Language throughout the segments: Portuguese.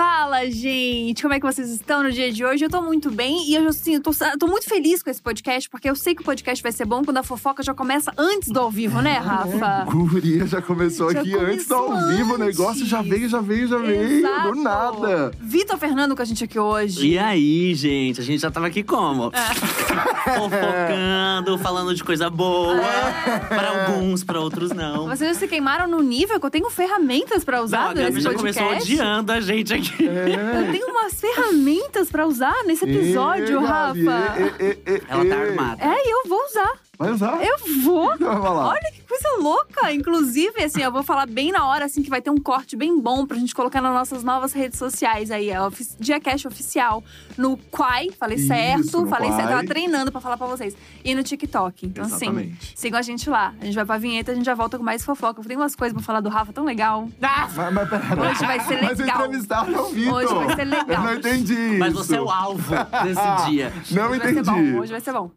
Fala, gente! Como é que vocês estão no dia de hoje? Eu tô muito bem e eu, assim, eu tô, tô muito feliz com esse podcast, porque eu sei que o podcast vai ser bom quando a fofoca já começa antes do ao vivo, né, Rafa? Guria já começou Já aqui antes do ao vivo, o negócio antes. já veio, já veio, já veio, Exato. do nada. Vitor Fernando com a gente aqui hoje. E aí, gente? A gente já tava aqui como? É. Fofocando, falando de coisa boa. Pra alguns, pra outros não. Vocês se queimaram no nível que eu tenho ferramentas pra Não, usar a Gabi nesse já podcast. começou odiando a gente aqui. Eu tenho umas ferramentas pra usar nesse episódio, Ê, Gabi, Rafa. ê, ê, ê, ê, Ela tá armada. É, e eu vou usar. Vai usar? Eu vou. Vai. Olha que coisa louca! Inclusive, assim, eu vou falar bem na hora, assim, que vai ter um corte bem bom pra gente colocar nas nossas novas redes sociais aí. É Diacast Oficial. No Quai, falei Isso, certo. Falei certo. Tava treinando pra falar pra vocês. E no TikTok. Então, assim, sigam a gente lá. A gente vai pra vinheta, a gente já volta com mais fofoca. Eu tenho umas coisas pra falar do Rafa tão legal. Mas, mas pera. Hoje vai ser Mas legal. entrevistado é o Vitor. Hoje vai ser legal. Eu não entendi Mas você é o alvo desse dia. Não Hoje vai entendi. ser bom. Hoje vai ser bom.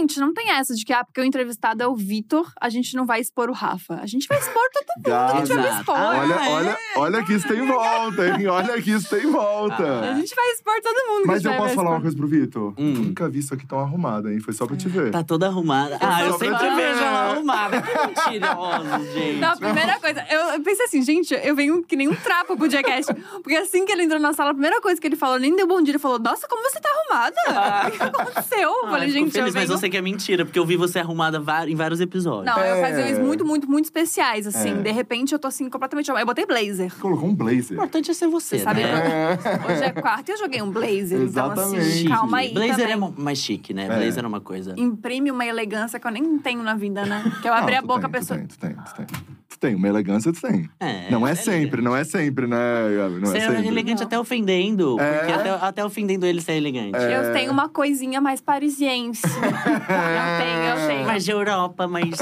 Gente, não tem essa de que, ah, porque o entrevistado é o Vitor, a gente não vai expor o Rafa. A gente vai expor todo mundo, a gente vai Exato. expor. Olha, Ah, é? olha, olha que isso tem volta, hein? Olha que isso tem volta. A gente vai expor todo mundo. Mas eu posso falar uma coisa pro Vitor? Hum. Nunca vi isso aqui tão arrumado, hein? Foi só pra te ver. Tá toda arrumada. Ah, eu sempre te vejo ela arrumada. Que mentirosos, gente. Não, a primeira coisa, eu, eu pensei assim, gente, eu venho que nem um trapo pro Diacast. Porque assim que ele entrou na sala, a primeira coisa que ele falou, nem deu bom dia, ele falou, nossa, como você tá arrumada? O que aconteceu? Eu Ah, falei, fico gente, feliz, eu venho... mas eu sei que é mentira, porque eu vi você arrumada em vários episódios. Não, é É. ocasiões muito, muito, muito especiais, assim. É. De repente, eu tô assim, completamente... Eu botei blazer. Colocou um O blazer. importante é ser você, Você sabe né? Hoje é quarta e eu joguei um blazer. Então, assim, Exatamente. calma aí Blazer também. é mais chique, né? É. Blazer é uma coisa. Imprime uma elegância que eu nem tenho na vida, né? Que eu abri Não, a boca, tem, a pessoa... Tu tem, tu tem, tu tem. Tem, uma elegância tu tem. É, não é, é sempre, não é sempre, né, Gabi? Não Você é sempre. elegante Não. até ofendendo. É. Porque até, até ofendendo ele ser elegante. É. Eu tenho uma coisinha mais parisiense. eu tenho, eu tenho. Mais de Europa, mas.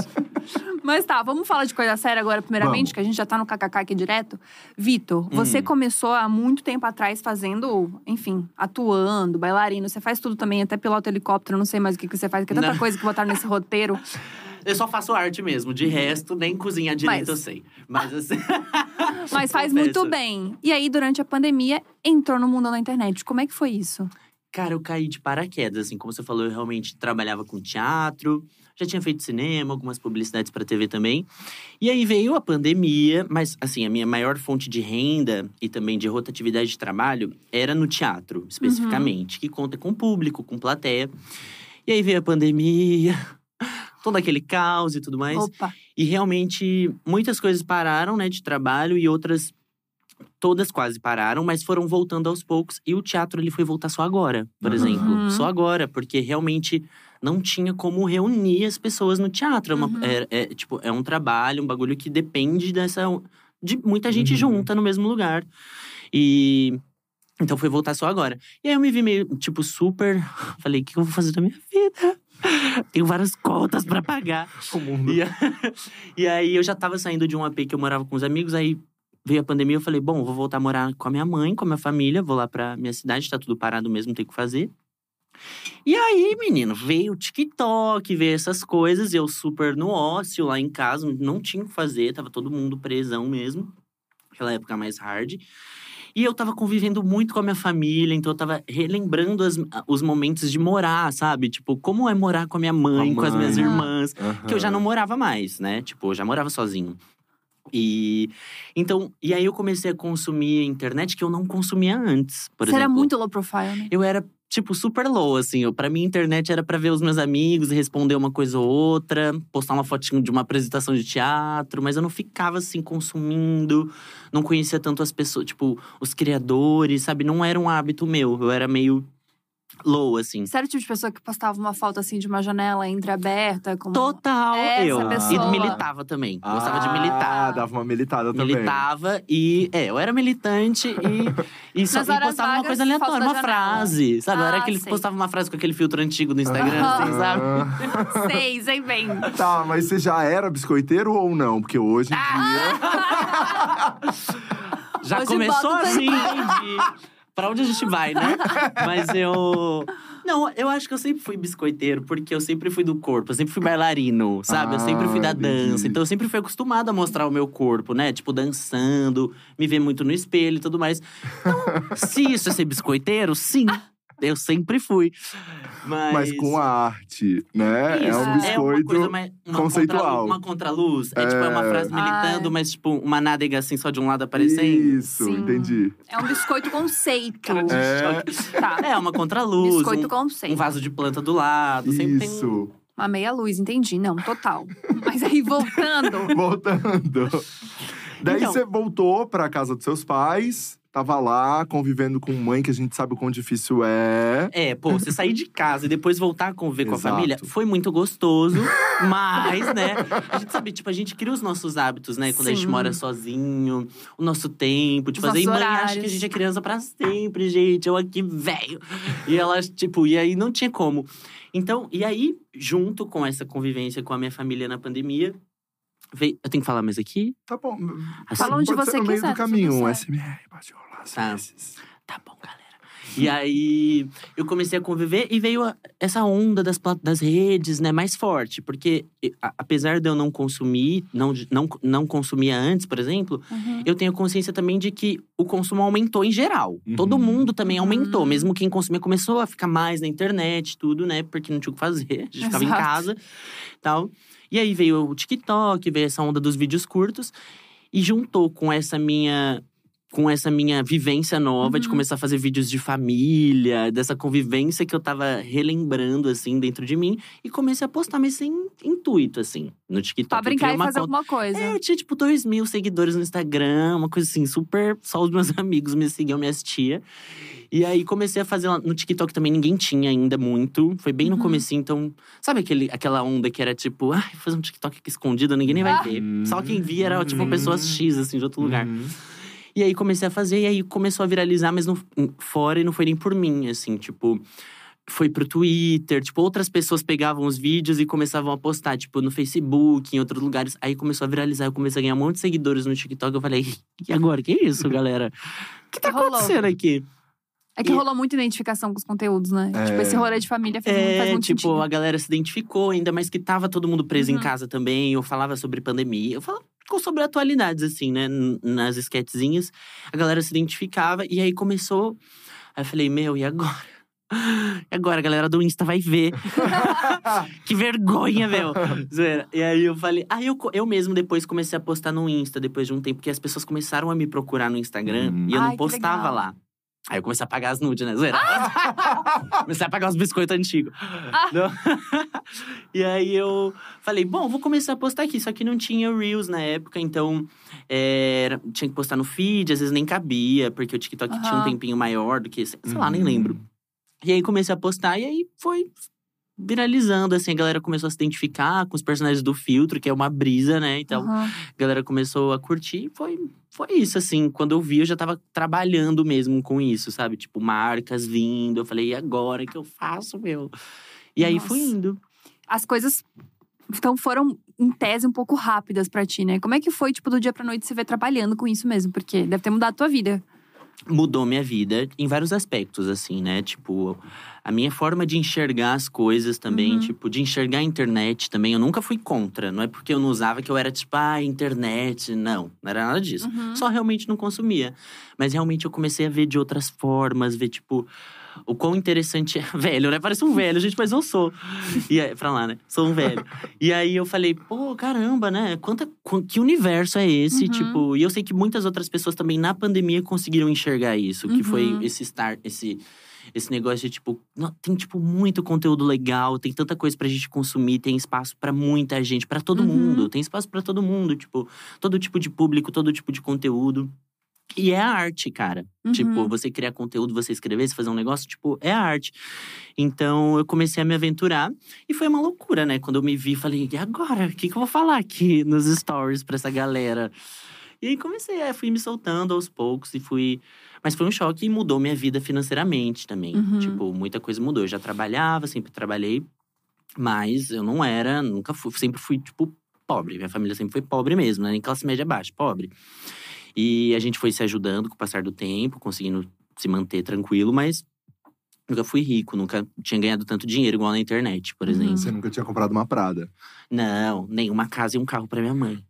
Mas tá, vamos falar de coisa séria agora, primeiramente, Vamos. que a gente já tá no kkk aqui direto. Vitor, você começou há muito tempo atrás fazendo, enfim, atuando, bailarino. Você faz tudo também, até piloto helicóptero, não sei mais o que, que você faz, porque é tanta Não. coisa que botaram nesse roteiro. Eu só faço arte mesmo. De resto, nem cozinhar direito Mas- eu sei. Mas assim. Mas faz muito bem. E aí, durante a pandemia, entrou no mundo da internet. Como é que foi isso? Cara, eu caí de paraquedas, assim, como você falou, eu realmente trabalhava com teatro, já tinha feito cinema, algumas publicidades para TV também. E aí veio a pandemia, mas assim, a minha maior fonte de renda e também de rotatividade de trabalho era no teatro, especificamente, que conta com público, com plateia. E aí veio a pandemia, todo aquele caos e tudo mais. Opa. E realmente muitas coisas pararam, né, de trabalho e outras todas quase pararam, mas foram voltando aos poucos. E o teatro ele foi voltar só agora, por Uhum. exemplo, só agora, porque realmente não tinha como reunir as pessoas no teatro. É, uma- Uhum. é- é, tipo, é um trabalho, um bagulho que depende dessa de muita gente Uhum. junta no mesmo lugar. E então foi voltar só agora. E aí eu me vi meio, tipo, super. Falei, o que eu vou fazer da minha vida? Tenho várias contas pra pagar. O mundo. E, e aí eu já tava saindo de um AP que eu morava com os amigos, aí veio a pandemia, eu falei, bom, vou voltar a morar com a minha mãe, com a minha família, vou lá pra minha cidade, tá tudo parado mesmo, tem que fazer. E aí, menino, veio o TikTok, veio essas coisas, eu super no ócio lá em casa, não tinha o que fazer, tava todo mundo presão mesmo. Aquela época mais hard. E eu tava convivendo muito com a minha família, então eu tava relembrando as- os momentos de morar, sabe? Tipo, como é morar com a minha mãe, com, as minhas irmãs que eu já não morava mais, né? Tipo, eu já morava sozinho. E então, e aí eu comecei a consumir internet que eu não consumia antes, por Você exemplo. era muito low profile, né? Eu era tipo super low assim, para mim internet era pra ver os meus amigos, responder uma coisa ou outra, postar uma fotinho de uma apresentação de teatro, mas eu não ficava assim consumindo, não conhecia tanto as pessoas, tipo, os criadores, sabe? Não era um hábito meu, eu era meio low assim. Você era o tipo de pessoa que postava uma foto assim de uma janela entreaberta? Com... Total, Essa eu. pessoa. E militava também. Gostava de Ah, militar. dava uma militada também. militava e é, eu era militante e, e, só, e postava uma vagas, coisa foto aleatória, uma frase, sabe? eu era Ah, aquele que postava uma frase com aquele filtro antigo do Instagram, Aham. assim, sabe? Ah. Sei, sei bem. Tá, mas você já era biscoiteiro ou não? Porque hoje em Ah! dia. Já Hoje começou assim, entendi. Pra onde a gente vai, né? Mas eu. Não, eu acho que eu sempre fui biscoiteiro, porque eu sempre fui do corpo, eu sempre fui bailarino, sabe? eu sempre fui Ah, da entendi. dança. Então eu sempre fui acostumado a mostrar o meu corpo, né? Tipo, dançando, me ver muito no espelho e tudo mais. Então, se isso é ser biscoiteiro, sim. Eu sempre fui. Mas, Mas com a arte, né? é Isso, um é uma biscoito. coisa mais, uma conceitual. contra- Uma contraluz. É, tipo, é uma É. frase militando, Ah. mas tipo, uma nádega assim, só de um lado aparecendo. Isso, Sim. entendi. É um biscoito conceito. É. Tá. É, uma contraluz. Biscoito um, conceito. um vaso de planta do lado. Sempre tem. Isso. Uma meia luz, entendi. Não, total. Mas aí, voltando. Voltando. Daí Então. você voltou pra casa dos seus pais, tava lá convivendo com mãe, que a gente sabe o quão difícil é. É, pô, você sair de casa e depois voltar a conviver com a família foi muito gostoso. mas, né, a gente sabe, tipo, a gente cria os nossos hábitos, né? Quando a gente Sim. mora sozinho, o nosso tempo. Tipo, fazer. E mãe acha que a gente é criança pra sempre, gente. Eu aqui, velho. E elas, tipo, e aí não tinha como. Então, e aí, junto com essa convivência com a minha família na pandemia. Eu tenho que falar mais aqui? Tá bom. Assim, Fala onde pode você ser no meio quiser, do tá caminho, um. SMR, pode rolar Tá. Tá bom, galera. E aí, eu comecei a conviver e veio essa onda das, das redes, né, mais forte. Porque, apesar de eu não consumir, não, não, não consumia antes, por exemplo, Uhum. eu tenho consciência também de que o consumo aumentou em geral. Uhum. Todo mundo também aumentou. Uhum. Mesmo quem consumia começou a ficar mais na internet, tudo, né? Porque não tinha o que fazer. A gente ficava em Exato. casa tal. E aí veio o TikTok, veio essa onda dos vídeos curtos. E juntou com essa minha com essa minha vivência nova de Uhum. começar a fazer vídeos de família, dessa convivência que eu tava relembrando, assim, dentro de mim. E comecei a postar, mas sem intuito, assim, no TikTok. Pra brincar e fazer conta- alguma coisa. é, eu tinha tipo 2 mil seguidores no Instagram, uma coisa assim, super. Só os meus amigos me seguiam, minhas tia. E aí comecei a fazer no TikTok também, ninguém tinha ainda muito. Foi bem no Uhum. comecinho, então. Sabe aquele, aquela onda que era tipo, ai, vou fazer um TikTok aqui escondido, ninguém nem vai Ah. ver. Só quem via era tipo Uhum. pessoas X, assim, de outro lugar. E aí comecei a fazer, e aí começou a viralizar, mas não, fora e não foi nem por mim, assim, tipo. Foi pro Twitter, tipo, outras pessoas pegavam os vídeos e começavam a postar, tipo, no Facebook, em outros lugares. Aí começou a viralizar, eu comecei a ganhar um monte de seguidores no TikTok. Eu falei, e agora? Que isso, galera? O que tá Rolou. acontecendo aqui? É que E- rolou muita identificação com os conteúdos, né? É. Tipo, esse rolê de família faz, faz É, muito tipo, sentido. a galera se identificou, ainda mais que tava todo mundo preso em Uhum. casa também. Eu falava sobre pandemia, eu falava sobre atualidades, assim, né? Nas esquetezinhas. A galera se identificava e aí começou. Aí eu falei, meu, e agora? E agora a galera do Insta vai ver. que vergonha, meu. E aí eu falei. Aí eu, eu mesmo depois comecei a postar no Insta depois de um tempo, porque as pessoas começaram a me procurar no Instagram Hum. e eu Ai, não postava lá. Aí eu comecei a pagar as nudes, né? Zoeira. comecei a pagar os biscoitos antigos. Não. e aí eu falei, bom, vou começar a postar aqui. Só que não tinha Reels na época, então é, tinha que postar no feed, às vezes nem cabia, porque o TikTok tinha um tempinho maior do que, sei lá, nem Uhum. lembro. E aí comecei a postar e aí foi viralizando, assim, a galera começou a se identificar com os personagens do filtro, que é uma brisa, né? Então, Aham. a galera começou a curtir e foi, foi isso, assim. Quando eu vi, eu já tava trabalhando mesmo com isso, sabe? Tipo, marcas vindo. Eu falei, e agora que eu faço, meu? E aí fui Nossa. indo. As coisas então foram, em tese, um pouco rápidas pra ti, né? Como é que foi, tipo, do dia pra noite você ver trabalhando com isso mesmo? Porque deve ter mudado a tua vida. Mudou minha vida em vários aspectos, assim, né? Tipo, a minha forma de enxergar as coisas também, Uhum. tipo, de enxergar a internet também. Eu nunca fui contra. Não é porque eu não usava que eu era, tipo, ah, internet. Não, não era nada disso. Uhum. Só realmente não consumia. Mas realmente eu comecei a ver de outras formas, ver, tipo, o quão interessante é. Velho, né? Parece um velho, gente, mas eu sou. E aí, pra lá, né? Sou um velho. E aí eu falei, pô, caramba, né? Quanta, quan- que universo é esse? Uhum. Tipo, e eu sei que muitas outras pessoas também na pandemia conseguiram enxergar isso, que Uhum. foi esse start, esse. Esse negócio de, tipo, não, tem, tipo, muito conteúdo legal, tem tanta coisa pra gente consumir, tem espaço pra muita gente, pra todo Uhum. mundo. Tem espaço pra todo mundo, tipo, todo tipo de público, todo tipo de conteúdo. E é arte, cara. Uhum. Tipo, você criar conteúdo, você escrever, você fazer um negócio, tipo, é arte. Então, eu comecei a me aventurar. E foi uma loucura, né? Quando eu me vi, falei, e agora? O que, que eu vou falar aqui nos stories pra essa galera? E aí comecei, é, fui me soltando aos poucos e fui. Mas foi um choque e mudou minha vida financeiramente também. Uhum. Tipo, muita coisa mudou. Eu já trabalhava, sempre trabalhei, mas eu não era, nunca fui, sempre fui, tipo, pobre. Minha família sempre foi pobre mesmo, né? Nem classe média baixa, pobre. E a gente foi se ajudando com o passar do tempo, conseguindo se manter tranquilo, mas nunca fui rico, nunca tinha ganhado tanto dinheiro igual na internet, por Uhum. exemplo. Você nunca tinha comprado uma Prada. Não, nem uma casa e um carro pra minha mãe.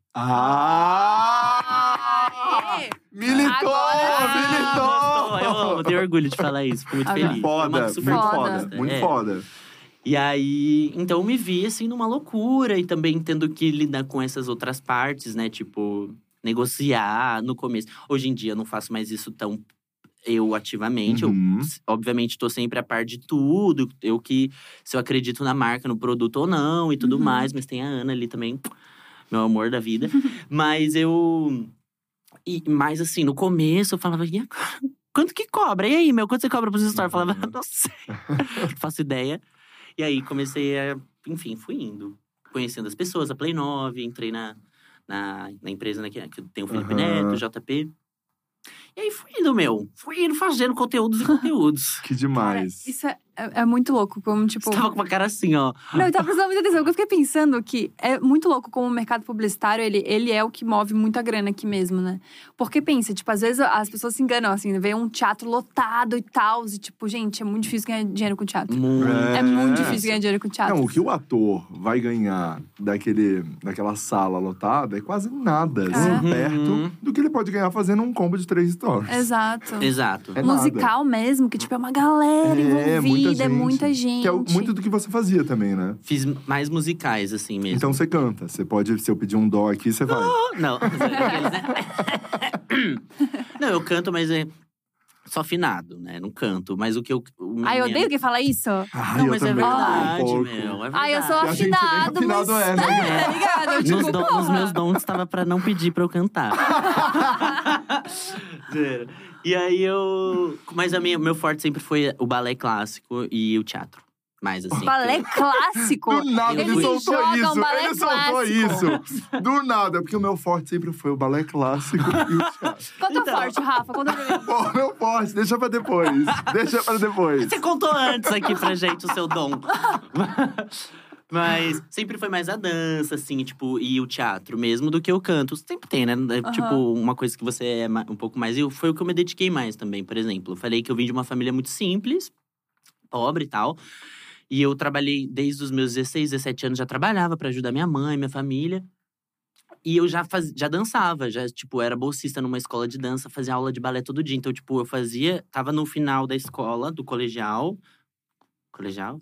Ah! Militou! Agora militou! Eu amo, tenho orgulho de falar isso, fico muito feliz. Foda, muito Foda. foda. conquista, Muito é. foda. E aí, então eu me vi assim numa loucura e também tendo que lidar com essas outras partes, né? Tipo, negociar no começo. Hoje em dia eu não faço mais isso tão eu ativamente. Eu, Uhum. obviamente, tô sempre a par de tudo. Eu que, se eu acredito na marca, no produto ou não e tudo Uhum. mais. Mas tem a Ana ali também, meu amor da vida. mas eu. E, mas assim, no começo eu falava, e agora? Quanto que cobra? E aí, meu? Quanto você cobra pros stories? Eu falava, não sei. não faço ideia. E aí comecei a. Enfim, fui indo. Conhecendo as pessoas, a Play 9, entrei na, na, na empresa né, que, que tem o Felipe Aham. Neto, JP. E aí fui indo, meu. Fui indo fazendo conteúdos e conteúdos. Que Cara, demais. isso é, é, é muito louco, como, tipo… Você tava com uma cara assim, ó. Não, eu tava prestando muita atenção. porque Eu fiquei pensando que é muito louco como o mercado publicitário, ele, ele é o que move muita grana aqui mesmo, né? Porque pensa, tipo, às vezes as pessoas se enganam, assim, vê um teatro lotado e tal, e tipo, gente, é muito difícil ganhar dinheiro com teatro. Muito. É, muito difícil ganhar dinheiro com teatro. Não, o que o ator vai ganhar daquele, daquela sala lotada é quase nada, assim, Uhum. perto do que ele pode ganhar fazendo um combo de três stories. Exato. Exato. É nada. Musical mesmo, que tipo, é uma galera É, muita envolvida, é gente. muita gente. Que é muito do que você fazia também, né? Fiz mais musicais, assim mesmo. Então você canta. Você pode, se eu pedir um dó aqui, você vai. Não. Aqueles, né? Não, eu canto, mas é só afinado, né? Não canto. Mas o que eu. o Ai, eu minha- odeio quem fala isso. Ai, Não, eu mas é verdade, um meu. É verdade. Ai, eu sou afinado, mas… é, né? Tá ligado? Eu, tipo, Nos, don- nos meus dons estava pra não pedir pra eu cantar. E aí eu. Mas a minha, meu forte sempre foi o balé clássico e o teatro. Mais assim. Balé clássico. Do nada, ele, Ele soltou um isso. balé ele soltou clássico. isso. Do nada, porque o meu forte sempre foi o balé clássico e o teatro. Teu Então. forte, Rafa? Conta pra mim. Pô, meu forte, deixa pra depois. Deixa pra depois. Você contou antes aqui pra gente o seu dom. Mas sempre foi mais a dança, assim, tipo, e o teatro mesmo do que o canto. Sempre tem, né? É, Tipo, uma coisa que você é um pouco mais. E foi o que eu me dediquei mais também, por exemplo. Eu falei que eu vim de uma família muito simples, pobre e tal. E eu trabalhei desde os meus 16, 17 anos, já trabalhava pra ajudar minha mãe, minha família. E eu já, faz, já dançava, já, tipo, era bolsista numa escola de dança, fazia aula de balé todo dia. Então, tipo, eu fazia, tava no final da escola, do colegial. Colegial?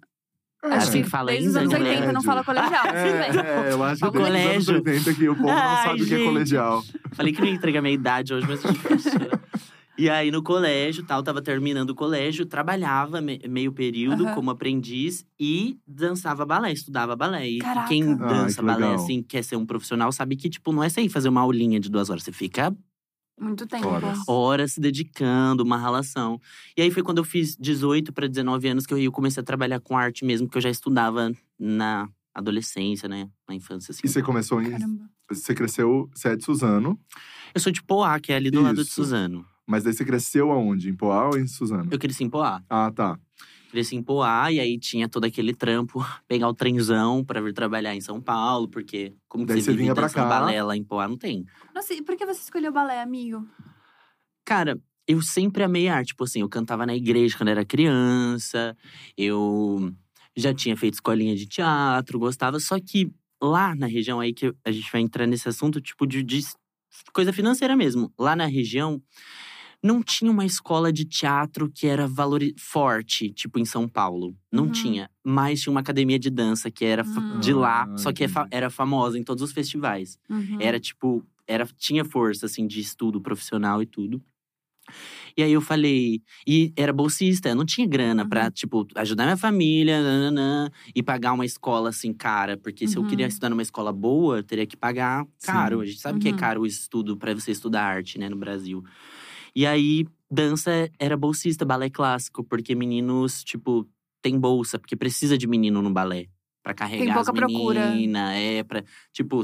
Acho que fala Desde os anos né? 80 não fala colegial. É, é, eu acho que O desde os anos colégio. 80 que o povo não Ai, sabe o que é gente. colegial. Falei que não ia entregar minha idade hoje, mas difícil. E aí, no colégio, tal, tava terminando o colégio, trabalhava me- meio período Aham. como aprendiz e dançava balé, estudava balé. E Caraca. quem Ai, dança que balé, legal. assim, quer ser um profissional, sabe que, tipo, não é sair fazer uma aulinha de duas horas. Você fica Muito tempo. Horas. horas se dedicando, uma relação. E aí foi quando eu fiz 18 para 19 anos que eu comecei a trabalhar com arte mesmo, que eu já estudava na adolescência, né? Na infância, assim. E você começou em. Caramba. Você cresceu, você é de Suzano, Eu sou de Poá, que é ali do lado de Isso. Suzano. mas daí você cresceu aonde? Em Poá ou em Suzano? Eu cresci em Poá. Ah, tá. Cresci em Poá, e aí tinha todo aquele trampo, pegar o trenzão pra vir trabalhar em São Paulo, porque como que Daí você você vive vinha pra cá. balé lá em Poá? Não tem. Nossa, e por que você escolheu balé, amigo? Cara, eu sempre amei arte. Tipo assim, eu cantava na igreja quando era criança. Eu já tinha feito escolinha de teatro, gostava. Só que lá na região aí que a gente vai entrar nesse assunto, tipo, de, de coisa financeira mesmo. Lá na região, não tinha uma escola de teatro que era valori forte, tipo em São Paulo. Não Uhum. tinha. Mas tinha uma academia de dança que era fa- Hum. de lá, Ah, só que é era famosa em todos os festivais. Uhum. Era tipo, era, tinha força, assim, de estudo profissional e tudo. E aí eu falei, e era bolsista, não tinha grana pra, tipo, ajudar minha família, nananã, e pagar uma escola assim, cara. Porque se eu Uhum. queria estudar numa escola boa, eu teria que pagar caro. Sim. A gente sabe que é Uhum. caro o estudo pra você estudar arte, né, no Brasil. E aí, dança era bolsista, balé clássico, porque meninos, tipo, tem bolsa, porque precisa de menino no balé. Pra carregar pouca as procura. meninas, é, pra. Tipo,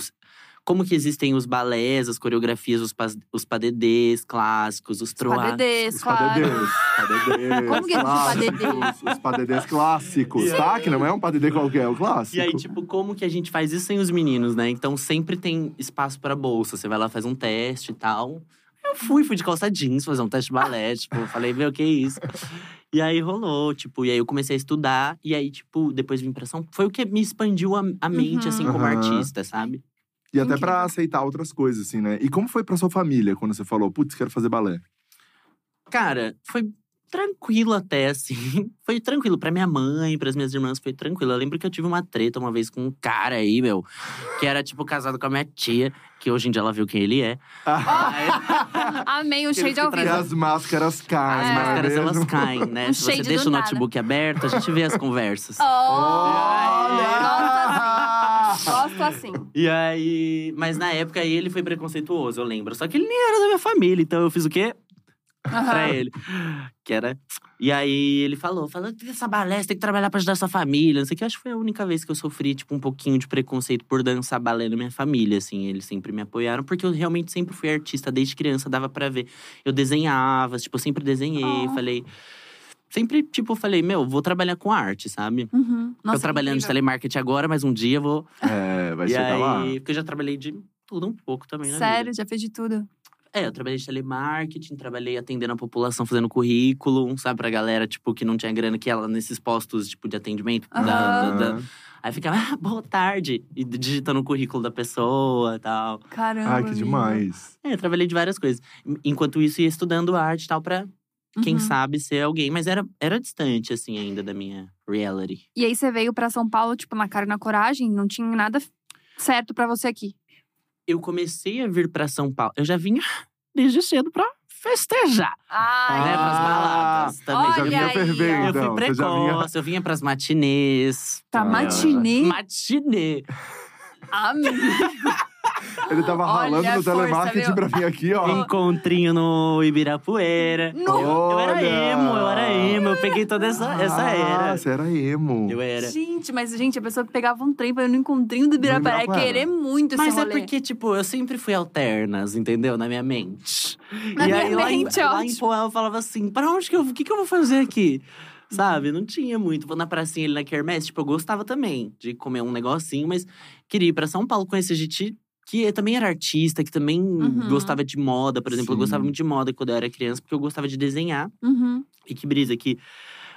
como que existem os balés, as coreografias, os, pas, os padedês clássicos, os troá. Padedês, Os claro. padedês. Padedês. Como que é esse clássicos, padedê? Os padedês clássicos, tá? Que não é um padedê qualquer, é o clássico. E aí, tipo, como que a gente faz isso sem os meninos, né? Então sempre tem espaço pra bolsa. Você vai lá, faz um teste e tal. Fui, fui de calça jeans fazer um teste de balé. tipo, falei, meu, que isso? E aí rolou, tipo, e aí eu comecei a estudar. E aí, tipo, depois vim pra São Foi o que me expandiu a, a mente, Uhum. assim, como Aham. artista, sabe? E até pra aceitar outras coisas, assim, né? E como foi pra sua família quando você falou, putz, quero fazer balé? Cara, foi tranquilo até, assim. Foi tranquilo. Pra minha mãe, pras minhas irmãs, foi tranquilo. Eu lembro que eu tive uma treta uma vez com um cara aí, meu, que era, tipo, casado com a minha tia, que hoje em dia ela viu quem ele é. Amei o Eu shade ao trazer- E vivo. as máscaras caem, as É. é máscaras, elas caem, né? Um Se você deixa o nada. notebook aberto, a gente vê as conversas. Olha! Gosto assim. E aí. Mas na época aí ele foi preconceituoso, eu lembro. Só que ele nem era da minha família, então eu fiz o quê? Pra Aham. ele. Que era. E aí ele falou: falou que essa balé, você tem que trabalhar pra ajudar sua família. Não sei o que. Acho que foi a única vez que eu sofri, tipo, um pouquinho de preconceito por dançar balé na minha família, assim. Eles sempre me apoiaram, porque eu realmente sempre fui artista desde criança, dava pra ver. Eu desenhava, tipo, eu sempre desenhei. Oh. Falei. Sempre, tipo, falei, meu, vou trabalhar com arte, sabe? Uhum. Nossa, Tô trabalhando de telemarketing agora, mas um dia eu vou. É, vai e chegar aí, lá. porque eu já trabalhei de tudo um pouco também, né? Sério, já fez de tudo. É, eu trabalhei de telemarketing, trabalhei atendendo a população, fazendo currículo, sabe, pra galera, tipo, que não tinha grana, que ela nesses postos, tipo, de atendimento. da- da- da- Aham. Aí ficava, ah, boa tarde, e digitando o currículo da pessoa e tal. Caramba. Ai, que demais. É, eu trabalhei de várias coisas. Enquanto isso, ia estudando arte e tal, pra, quem Uhum. sabe, ser alguém. Mas era, era distante, assim, ainda da minha reality. E aí você veio pra São Paulo, tipo, na cara e na coragem, não tinha nada certo pra você aqui. Eu comecei a vir pra São Paulo, eu já vinha desde cedo pra festejar. Ah, né, pras baladas também. Olha já vinha aí, fervendo. Eu fui então. Já vinha... precoce, eu vinha pras matinês. pra Ah, matinê. Matinê. Amigo. Ele tava Olha ralando a no força, telemarketing viu? pra vir aqui, ó. Encontrinho no Ibirapuera. No- Eu, era Olha! emo, eu era emo. Eu peguei toda essa, essa Ah, era. você era emo. Eu era. Gente, mas, gente, a pessoa que pegava um trem pra ir no encontrinho do Ibirapuera é Ibirapuera. querer muito Mas esse é rolê. porque, tipo, eu sempre fui alternas, entendeu? Na minha mente. Na e minha aí, lá, em, mente, lá em ótimo. Poel, eu falava assim, pra onde que eu… O que que eu vou fazer aqui? Sabe? Não tinha muito. Vou na pracinha ali na Kermesse. Tipo, eu gostava também de comer um negocinho. Mas queria ir pra São Paulo conhecer gente que também era artista. Que também Uhum. gostava de moda, por exemplo. Eu Sim. gostava muito de moda quando eu era criança. Porque eu gostava de desenhar. Uhum. E que brisa, que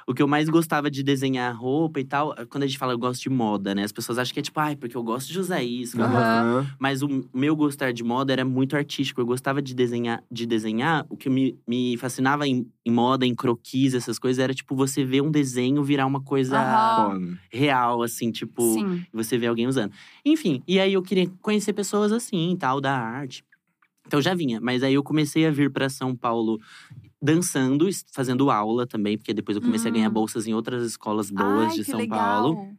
o que eu mais gostava de desenhar roupa e tal, quando a gente fala eu gosto de moda, né? As pessoas acham que é tipo, ai, porque eu gosto de usar isso. que eu gosto-" Aham. Mas o meu gostar de moda era muito artístico. Eu gostava de desenhar, de desenhar. O que me, me fascinava em, em moda, em croquis, essas coisas, era tipo você ver um desenho virar uma coisa. Foda. real, assim, tipo, Sim. você vê alguém usando. Enfim, e aí eu queria conhecer pessoas assim, tal, da arte. Então eu já vinha, mas aí eu comecei a vir para São Paulo dançando, fazendo aula também, porque depois eu comecei a ganhar Hum. bolsas em outras escolas boas Ai, de São legal. Paulo.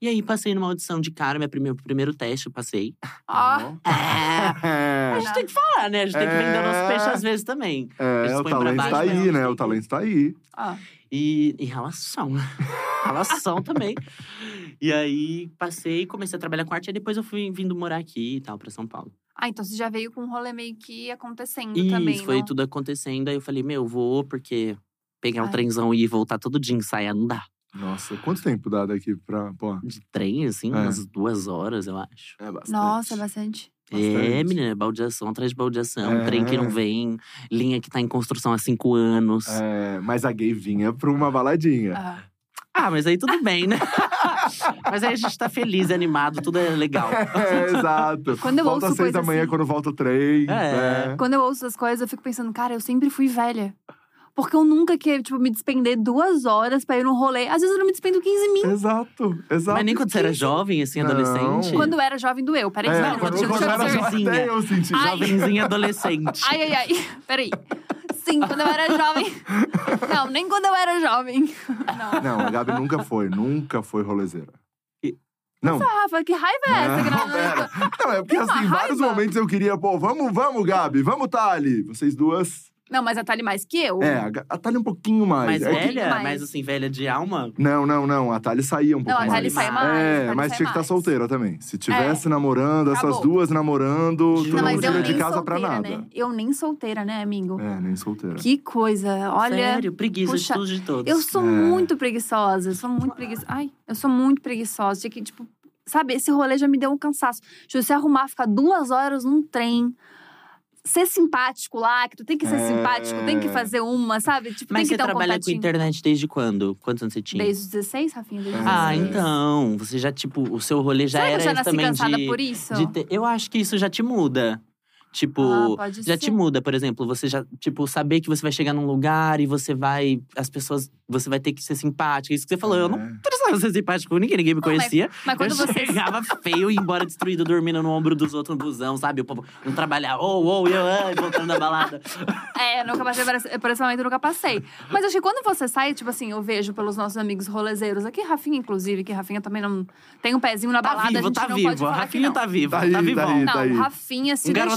E aí passei numa audição de cara, meu primeiro, primeiro teste, eu passei. Ó, É, a gente tem que falar, né? A gente tem que vender nosso peixe às vezes também. É, o talento baixo, tá mas aí, né? O talento tá aí. ó. E em relação. relação também. E aí passei, comecei a trabalhar com arte, e depois eu fui vindo morar aqui e tal, pra São Paulo. Ah, então você já veio com um rolê meio que acontecendo Isso, também, foi não? tudo acontecendo. Aí eu falei, meu, vou, porque pegar um Ai. trenzão e voltar todo dia ensaiar não dá. Nossa, quanto tempo dá daqui pra. Pô, De trem, assim, É. umas duas horas, eu acho. é bastante. Nossa, é bastante. É, Bastante. menina, baldeação atrás de baldeação, É. trem que não vem, linha que tá em construção há cinco anos. É, mas a gay vinha pra uma baladinha. Ah. Ah, mas aí tudo bem, né? mas aí a gente tá feliz, animado, tudo é legal. É, exato. Quando eu volta ouço às seis da manhã, assim- quando volta o trem. É. né? Quando eu ouço essas coisas, eu fico pensando, cara, eu sempre fui velha. Porque eu nunca queria, tipo, me despender duas horas pra ir num rolê. Às vezes eu não me despendo 15 mil. Exato, exato. Mas nem quando você era jovem, assim, Não. adolescente. Quando eu era jovem, doeu. Peraí, É, não, quando, eu quando te era dizer. jovem, até eu senti. Ai. Jovenzinha adolescente. Ai, ai, ai. Peraí. Sim, quando eu era jovem. Não, nem quando eu era jovem. Não. Não, a Gabi nunca foi, nunca foi rolezeira. E- Não. Rafa, que raiva é essa? que Não, não- é porque assim, em vários momentos eu queria, pô, vamos, vamos, Gabi, vamos, Thali. Vocês duas. Não, mas a Thali mais que eu. É, a, Ga- a Thali um pouquinho mais. Mais É que- velha? mais. Mais assim, velha de alma? Não, não, não. A Thali saía um pouco Não, a mais. Thali sai mais. É, mas tinha que estar mais. solteira também. Se tivesse namorando, essas Acabou. duas namorando, Não, tu Não, não, mas eu tira nem de casa pra solteira, nada. né? Eu nem solteira, né, amigo? É, nem solteira. Que coisa. Olha. Sério, preguiça puxa, de tudo de todos. Eu sou É. muito preguiçosa. Eu sou muito preguiçosa. Ai, eu sou muito preguiçosa. Tinha que, tipo, sabe, esse rolê já me deu um cansaço. Se você arrumar, ficar duas horas num trem. Ser simpático lá, que tu tem que ser É. simpático, tem que fazer uma, sabe? Tipo, Mas tem você que um trabalha com internet desde quando? Quantos anos você tinha? Desde os 16, Rafinha? Desde Ah, 16. então. Você já, tipo, o seu rolê já Será que era eu já nasci também cansada de, por isso? de ter- Eu acho que isso já te muda. Tipo, Ah, já ser. te muda, por exemplo, você já, tipo, saber que você vai chegar num lugar e você vai. As pessoas. Você vai ter que ser simpática. Isso que você falou, eu não É. precisava ser simpático com ninguém, ninguém me Não, mas- conhecia. Mas quando eu você chegava feio e ia embora destruído, dormindo no ombro dos outros no busão, sabe? O povo não trabalhar, oh, oh, eu, ai, voltando da balada. É, nunca passei por esse, momento, eu nunca passei. Mas acho que quando você sai, tipo assim, eu vejo pelos nossos amigos rolezeiros, aqui Rafinha, inclusive, que Rafinha também não tem um pezinho na Tá balada, a vivo, gente tá não vivo. pode A falar que Rafinha não. tá vivo, Tá tá, tá vivão. aí. Não, aí. o Rafinha, se Um garotão.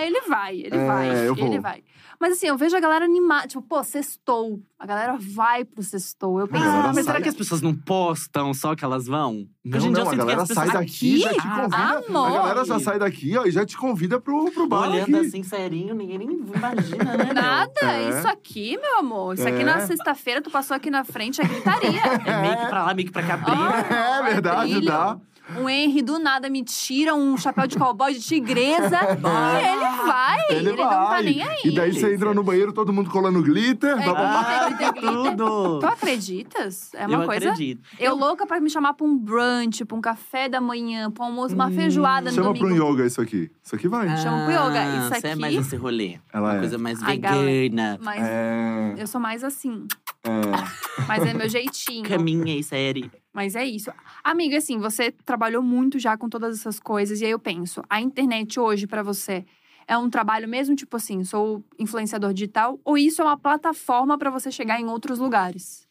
Ele vai, ele É, vai, eu vou. ele vai. Mas assim, eu vejo a galera animada, tipo, pô, sextou. A galera vai pro sextou. Eu penso, Ah, mas sai. será que as pessoas não postam só que elas vão? Não, Hoje em dia eu não, a sinto que galera as pessoas sai daqui e já te Ah, convida. amor. A galera já sai daqui, ó, e já te convida pro, pro bar Olhando aqui. assim, serinho, ninguém nem imagina, né? Nada, É. isso aqui, meu amor. Isso aqui É. na sexta-feira, tu passou aqui na frente, é gritaria. É meio que pra lá, meio que pra cá. Ah, É verdade, brilho. dá. O Henry do nada me tira um chapéu de cowboy de tigresa e ele vai. Ele, não tá vai. nem aí. E daí você entra no banheiro, todo mundo colando glitter. É. Ah, glitter, glitter. tudo! Tu acreditas? É uma eu coisa. acredito. Eu louca pra me chamar pra um brunch, pra um café da manhã, pra um almoço, uma feijoada no Chama domingo. pro yoga isso aqui. Isso aqui vai. Chama pro yoga. Ah, Isso Você é aqui- mais esse rolê. Ela Uma é. coisa mais vegana. Mas É, eu sou mais assim. é. Mas é meu jeitinho. Caminha e série. Mas é isso. Amiga, assim, você trabalhou muito já com todas essas coisas. E aí eu penso, a internet hoje pra você é um trabalho mesmo, tipo assim, sou influenciador digital? Ou isso é uma plataforma pra você chegar em outros lugares?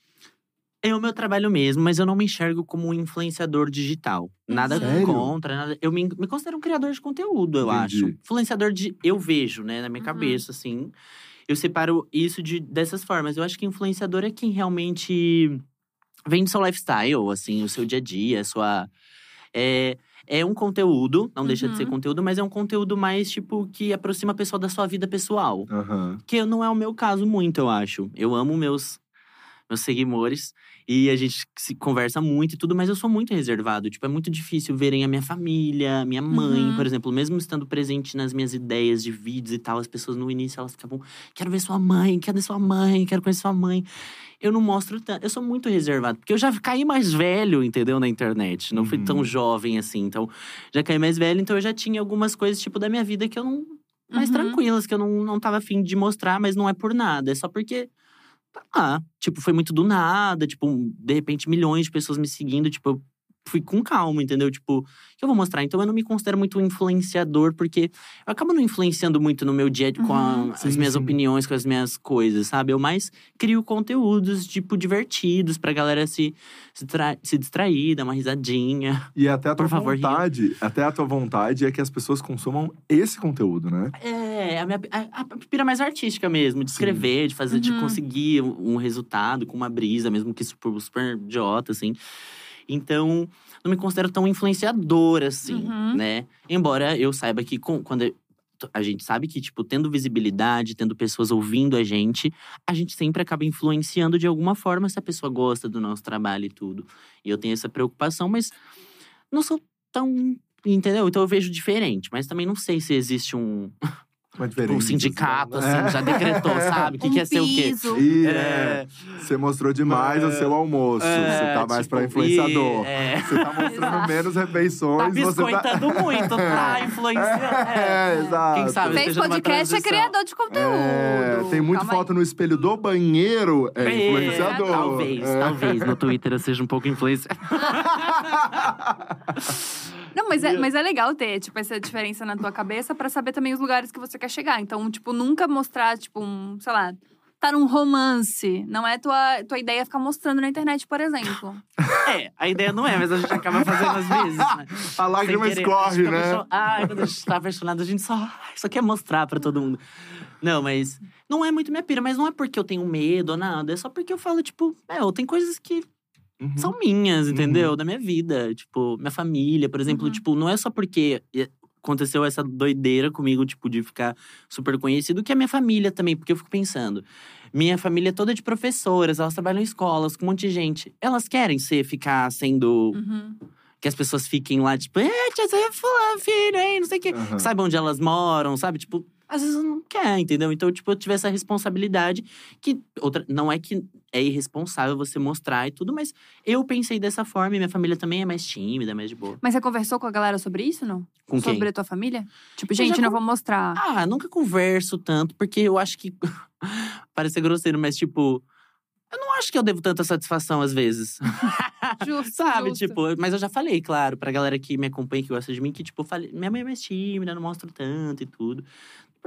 É o meu trabalho mesmo, mas eu não me enxergo como um influenciador digital. Nada Sério? contra, nada. Eu me, me considero um criador de conteúdo, eu Entendi. acho. Influenciador de. Eu vejo, né, na minha Uhum. cabeça, assim. Eu separo isso de, dessas formas. Eu acho que influenciador é quem realmente vende seu lifestyle, assim, o seu dia a dia, a sua. É, é um conteúdo, não deixa de ser Uhum. conteúdo, mas é um conteúdo mais, tipo, que aproxima a pessoa da sua vida pessoal. Aham. Que não é o meu caso muito, eu acho. Eu amo meus, meus seguidores e a gente se conversa muito e tudo, mas eu sou muito reservado. Tipo, é muito difícil verem a minha família, minha mãe, Uhum. por exemplo. Mesmo estando presente nas minhas ideias de vídeos e tal, as pessoas no início elas ficavam: quero ver sua mãe, quero ver sua mãe, quero conhecer sua mãe. Eu não mostro tanto. Eu sou muito reservado, porque eu já caí mais velho, entendeu? Na internet. Não fui Uhum. tão jovem assim. Então, já caí mais velho, então eu já tinha algumas coisas, tipo, da minha vida que eu não mais Uhum. tranquilas, que eu não, não tava afim de mostrar, mas não é por nada. É só porque. Ah, tipo, foi muito do nada. Tipo, de repente, milhões de pessoas me seguindo. Tipo, eu fui com calma, entendeu? Tipo, o que eu vou mostrar? Então, eu não me considero muito influenciador, porque eu acabo não influenciando muito no meu dia com a- Uhum. as Sim, minhas sim. opiniões, com as minhas coisas, sabe? Eu mais crio conteúdos, tipo, divertidos pra galera se, se, se distrair, dar uma risadinha. E até a tua favor, vontade, até a tua vontade é que as pessoas consumam esse conteúdo, né? É, a minha a, a pira mais artística mesmo, de escrever, de fazer, de Uhum. conseguir um, um resultado com uma brisa, mesmo que super, super idiota, assim. Então, não me considero tão influenciador, assim, Uhum. né? Embora eu saiba que com- quando a gente sabe que, tipo, tendo visibilidade, tendo pessoas ouvindo a gente, a gente sempre acaba influenciando de alguma forma se a pessoa gosta do nosso trabalho e tudo. E eu tenho essa preocupação, mas não sou tão. Entendeu? Então eu vejo diferente, mas também não sei se existe um, Diferença. um sindicato, né? assim, já decretou, sabe? O que, um que é ser o quê? E É. é, você mostrou demais o seu almoço. você tá mais pra tipo, influenciador. e- é. Você tá mostrando Exato. menos Tá refeições. você tá... biscoitando muito, tá influenciando. É, exato. Quem sabe Fez podcast, é criador de conteúdo. É, tem muita Calma aí. foto no espelho do banheiro. É É, influenciador. Talvez, É. talvez no Twitter eu seja um pouco influenciador. Não, mas é, mas é legal ter, tipo, essa diferença na tua cabeça pra saber também os lugares que você quer chegar. Então, tipo, nunca mostrar, tipo, um, sei lá, tá num romance. Não é tua, tua ideia ficar mostrando na internet, por exemplo. É, a ideia não é, mas a gente acaba fazendo às vezes, né? A lágrima escorre, fica né? apaixon- Ai, quando a gente tá apaixonado, a gente só, só quer mostrar pra todo mundo. Não, mas não é muito minha pira, mas não é porque eu tenho medo ou nada. É só porque eu falo, tipo, meu, tem coisas que Uhum. são minhas, entendeu? Da minha vida. Tipo, minha família, por exemplo. Uhum. Tipo, não é só porque aconteceu essa doideira comigo, tipo, de ficar super conhecido, que é minha família também, porque eu fico pensando. Minha família é toda de professoras, elas trabalham em escolas, com um monte de gente. Elas querem ser, ficar sendo. Uhum. Que as pessoas fiquem lá, tipo, é, tia, você é fulano, filho, hein, não sei o quê. Aham. Sabe onde elas moram, sabe? Tipo, às vezes não quer, entendeu? Então, tipo, eu tive essa responsabilidade que outra não é que é irresponsável você mostrar e tudo, mas eu pensei dessa forma e minha família também é mais tímida, mais de boa. Mas você conversou com a galera sobre isso, não? Com quem? Sobre a tua família? Tipo, já gente, não con- vou mostrar. Ah, nunca converso tanto, porque eu acho que. Parece ser grosseiro, mas tipo. Eu não acho que eu devo tanta satisfação às vezes. Justo, Sabe? justo. Tipo, mas eu já falei, claro, pra galera que me acompanha, que gosta de mim, que, tipo, falei, minha mãe é mais tímida, não mostro tanto e tudo.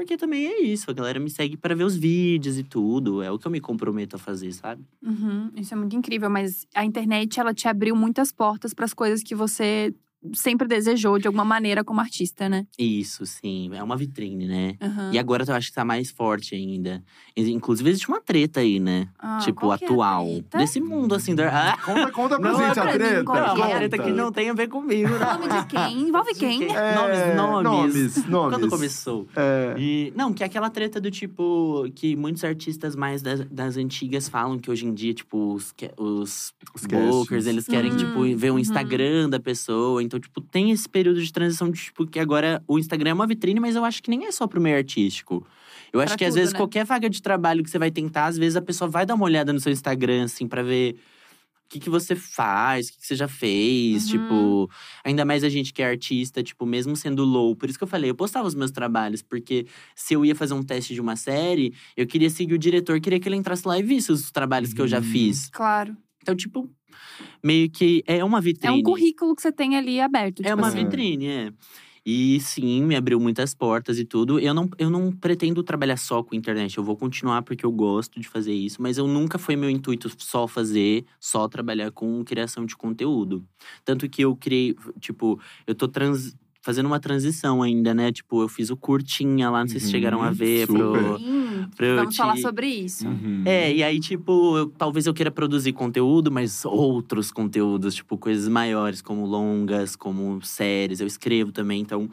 Porque também é isso, a galera me segue para ver os vídeos e tudo. É o que eu me comprometo a fazer, sabe? Uhum, isso é muito incrível, mas a internet ela te abriu muitas portas para as coisas que você sempre desejou de alguma maneira como artista, né? Isso, sim. É uma vitrine, né? Uhum. E agora eu acho que tá mais forte ainda. Inclusive, existe uma treta aí, né? Ah, tipo, é a atual. treta? Desse mundo, assim. Da... Ah, Conta, conta pra Não, gente pra a treta. não, que uma é? treta que não tem a ver comigo, não. nome de quem? Envolve quem? É, Nomes, nomes. Nomes, nomes. Quando começou? É. E, não, que é aquela treta do tipo. Que muitos artistas mais das, das antigas falam que hoje em dia, tipo, os, os, Os bookers, eles querem, Hum, tipo, ver o uhum. Instagram da pessoa. Então, tipo, tem esse período de transição de, tipo, que agora o Instagram é uma vitrine, mas eu acho que nem é só pro meio artístico. Eu acho Pra que às tudo, vezes né? qualquer vaga de trabalho que você vai tentar, às vezes a pessoa vai dar uma olhada no seu Instagram, assim, pra ver. O que, que você faz, o que, que você já fez, Uhum. tipo… Ainda mais a gente que é artista, tipo, mesmo sendo low. Por isso que eu falei, eu postava os meus trabalhos. Porque se eu ia fazer um teste de uma série, eu queria seguir o diretor, queria que ele entrasse lá e visse os trabalhos que eu já Uhum. fiz. Claro. Então, tipo, meio que é uma É vitrine. um currículo que você tem ali aberto. É tipo uma assim. vitrine, é. E sim, me abriu muitas portas e tudo. Eu não, eu não pretendo trabalhar só com internet. Eu vou continuar porque eu gosto de fazer isso. Mas eu nunca foi meu intuito só fazer, só trabalhar com criação de conteúdo. Tanto que eu criei, tipo, eu tô trans- fazendo uma transição ainda, né? Tipo, eu fiz o curtinha lá, não sei se Uhum, chegaram a ver. super. Pro, Sim, pro vamos falar te- sobre isso. Uhum. é, e aí, tipo, eu- talvez eu queira produzir conteúdo, mas outros conteúdos, tipo, coisas maiores, como longas, como séries. Eu escrevo também, então.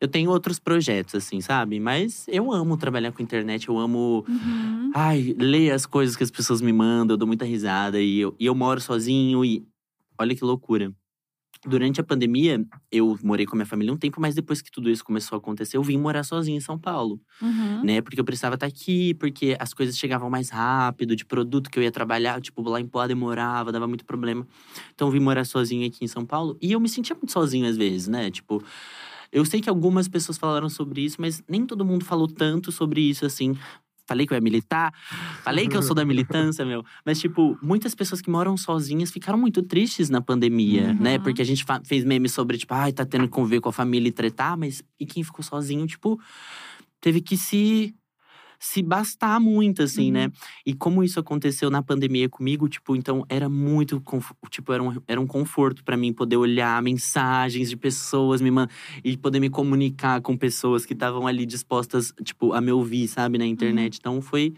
Eu tenho outros projetos, assim, sabe? Mas eu amo trabalhar com internet, eu amo. Uhum. Ai, ler as coisas que as pessoas me mandam, eu dou muita risada. E eu, e eu moro sozinho e. Olha que loucura. Durante a pandemia, eu morei com a minha família um tempo, mas depois que tudo isso começou a acontecer, eu vim morar sozinho em São Paulo Uhum. né? Porque eu precisava estar aqui, porque as coisas chegavam mais rápido, de produto que eu ia trabalhar, tipo, lá em Poá demorava, dava muito problema. Então eu vim morar sozinho aqui em São Paulo e eu me sentia muito sozinho às vezes, né? Tipo, eu sei que algumas pessoas falaram sobre isso, mas nem todo mundo falou tanto sobre isso assim. Falei que eu ia militar, falei que eu sou da militância, meu. Mas, tipo, muitas pessoas que moram sozinhas ficaram muito tristes na pandemia, Uhum. né? Porque a gente fez memes sobre, tipo, ai, tá tendo que conviver com a família e tretar, mas e quem ficou sozinho, tipo, teve que se se bastar muito, assim, Uhum. né? E como isso aconteceu na pandemia comigo, tipo, então era muito, tipo, era um, era um conforto pra mim poder olhar mensagens de pessoas me man- e poder me comunicar com pessoas que estavam ali dispostas, tipo, a me ouvir, sabe, na internet. Uhum. Então foi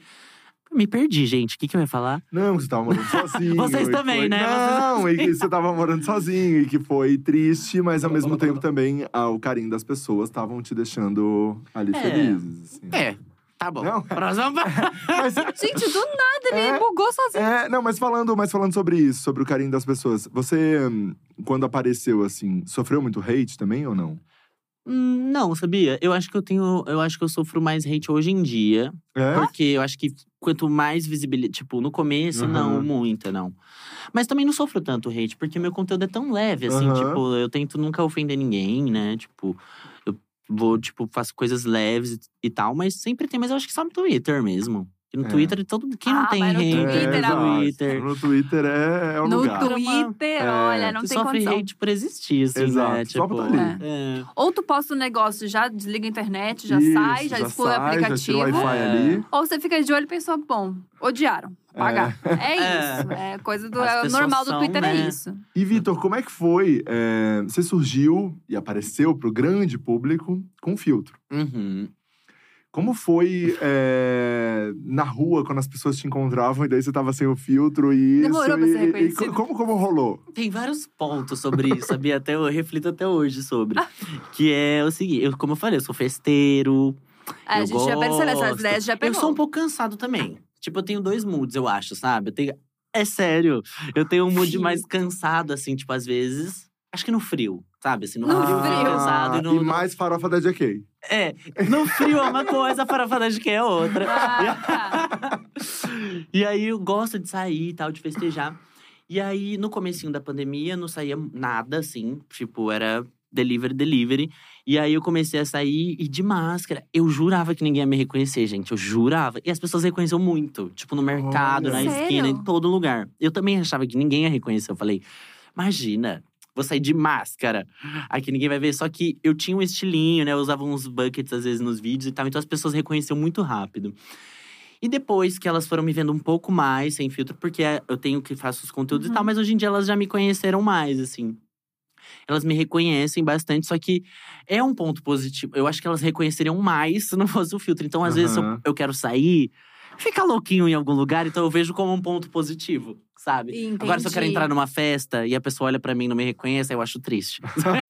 me perdi, gente. O que que eu ia falar? Não, você tava morando sozinho. Vocês também, foi- né? Não, e que você tava morando sozinho e que foi triste, mas ao mesmo tempo também ah, o carinho das pessoas estavam te deixando ali É. felizes. assim. É, tá bom. Não. Próximo. Mas, Gente, do nada ele É. bugou sozinho. é, não, mas falando, mas falando sobre isso, sobre o carinho das pessoas, você, quando apareceu assim, sofreu muito hate também ou não? Hum, não, sabia? Eu acho que eu tenho. Eu acho que eu sofro mais hate hoje em dia. É? Porque eu acho que quanto mais visibilidade. Tipo, no começo, Aham. não, muita, não. Mas também não sofro tanto hate, porque meu conteúdo é tão leve, assim, Aham. tipo, eu tento nunca ofender ninguém, né? Tipo, vou, tipo, faço coisas leves e tal, mas sempre tem, mas eu acho que só no Twitter mesmo. E no É. Twitter, todo quem não Ah, tem mas no hate Twitter, no amor. Twitter. No Twitter é, é o No lugar. Twitter, É. olha, não Você tem sofre condição. hate por existir, assim, Exato, né? só Tipo, por tá ali. é. Ou tu posta um negócio, já desliga a internet, já Isso, sai, já, exclui o sai, Já aplicativo. tira o Wi-Fi É. ali. Ou você fica de olho e pensa, bom, odiaram, pagar. É, É. isso, é coisa do… É, normal do são, Twitter né? é isso. E Vitor, como é que foi? é, você surgiu e apareceu pro grande público com filtro. Uhum. Como foi é, na rua, quando as pessoas te encontravam e daí você tava sem o filtro e Demorou isso? pra ser e- e, reconhecido. como, como rolou? Tem vários pontos sobre isso, sabia? Até eu reflito até hoje sobre. Que é o seguinte, eu, como eu falei, eu sou festeiro. É, a eu gente já percebeu, essas gosto. ideias já Eu pegou. sou um pouco cansado também. Tipo, eu tenho dois moods, eu acho, sabe? Eu tenho… É sério. Eu tenho um mood mais cansado, assim, tipo, às vezes… Acho que no frio, sabe? Assim, no, No frio, cansado. E, no, e mais farofa da JK. É, no frio é uma coisa, fora de que é outra. Ah. E aí eu gosto de sair e tal, de festejar. E aí, no comecinho da pandemia, não saía nada, assim. Tipo, era delivery, delivery. E aí eu comecei a sair e de máscara. Eu jurava que ninguém ia me reconhecer, gente. Eu jurava. E as pessoas reconheciam muito. Tipo, no mercado, Olha. na Sério? esquina, em todo lugar. Eu também achava que ninguém ia reconhecer. Eu falei, imagina. Vou sair de máscara. Aqui ninguém vai ver. Só que eu tinha um estilinho, né? Eu usava uns buckets às vezes nos vídeos e tal. Então as pessoas reconheciam muito rápido. E depois que elas foram me vendo um pouco mais, sem filtro, porque eu tenho que faço os conteúdos e tal, mas hoje em dia elas já me conheceram mais, assim. Elas me reconhecem bastante, só que é um ponto positivo. Eu acho que elas reconheceriam mais se não fosse o filtro. Então, às vezes, eu, eu quero sair, ficar louquinho em algum lugar, então eu vejo como um ponto positivo, sabe? Agora, se eu quero Entendi. entrar numa festa e a pessoa olha pra mim e não me reconhece, eu acho triste.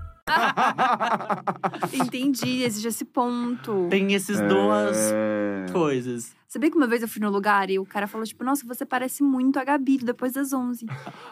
Entendi, existe esse ponto. Tem esses duas É. coisas. Sabia que uma vez eu fui no lugar e o cara falou, tipo, nossa, você parece muito a Gabi depois das 11.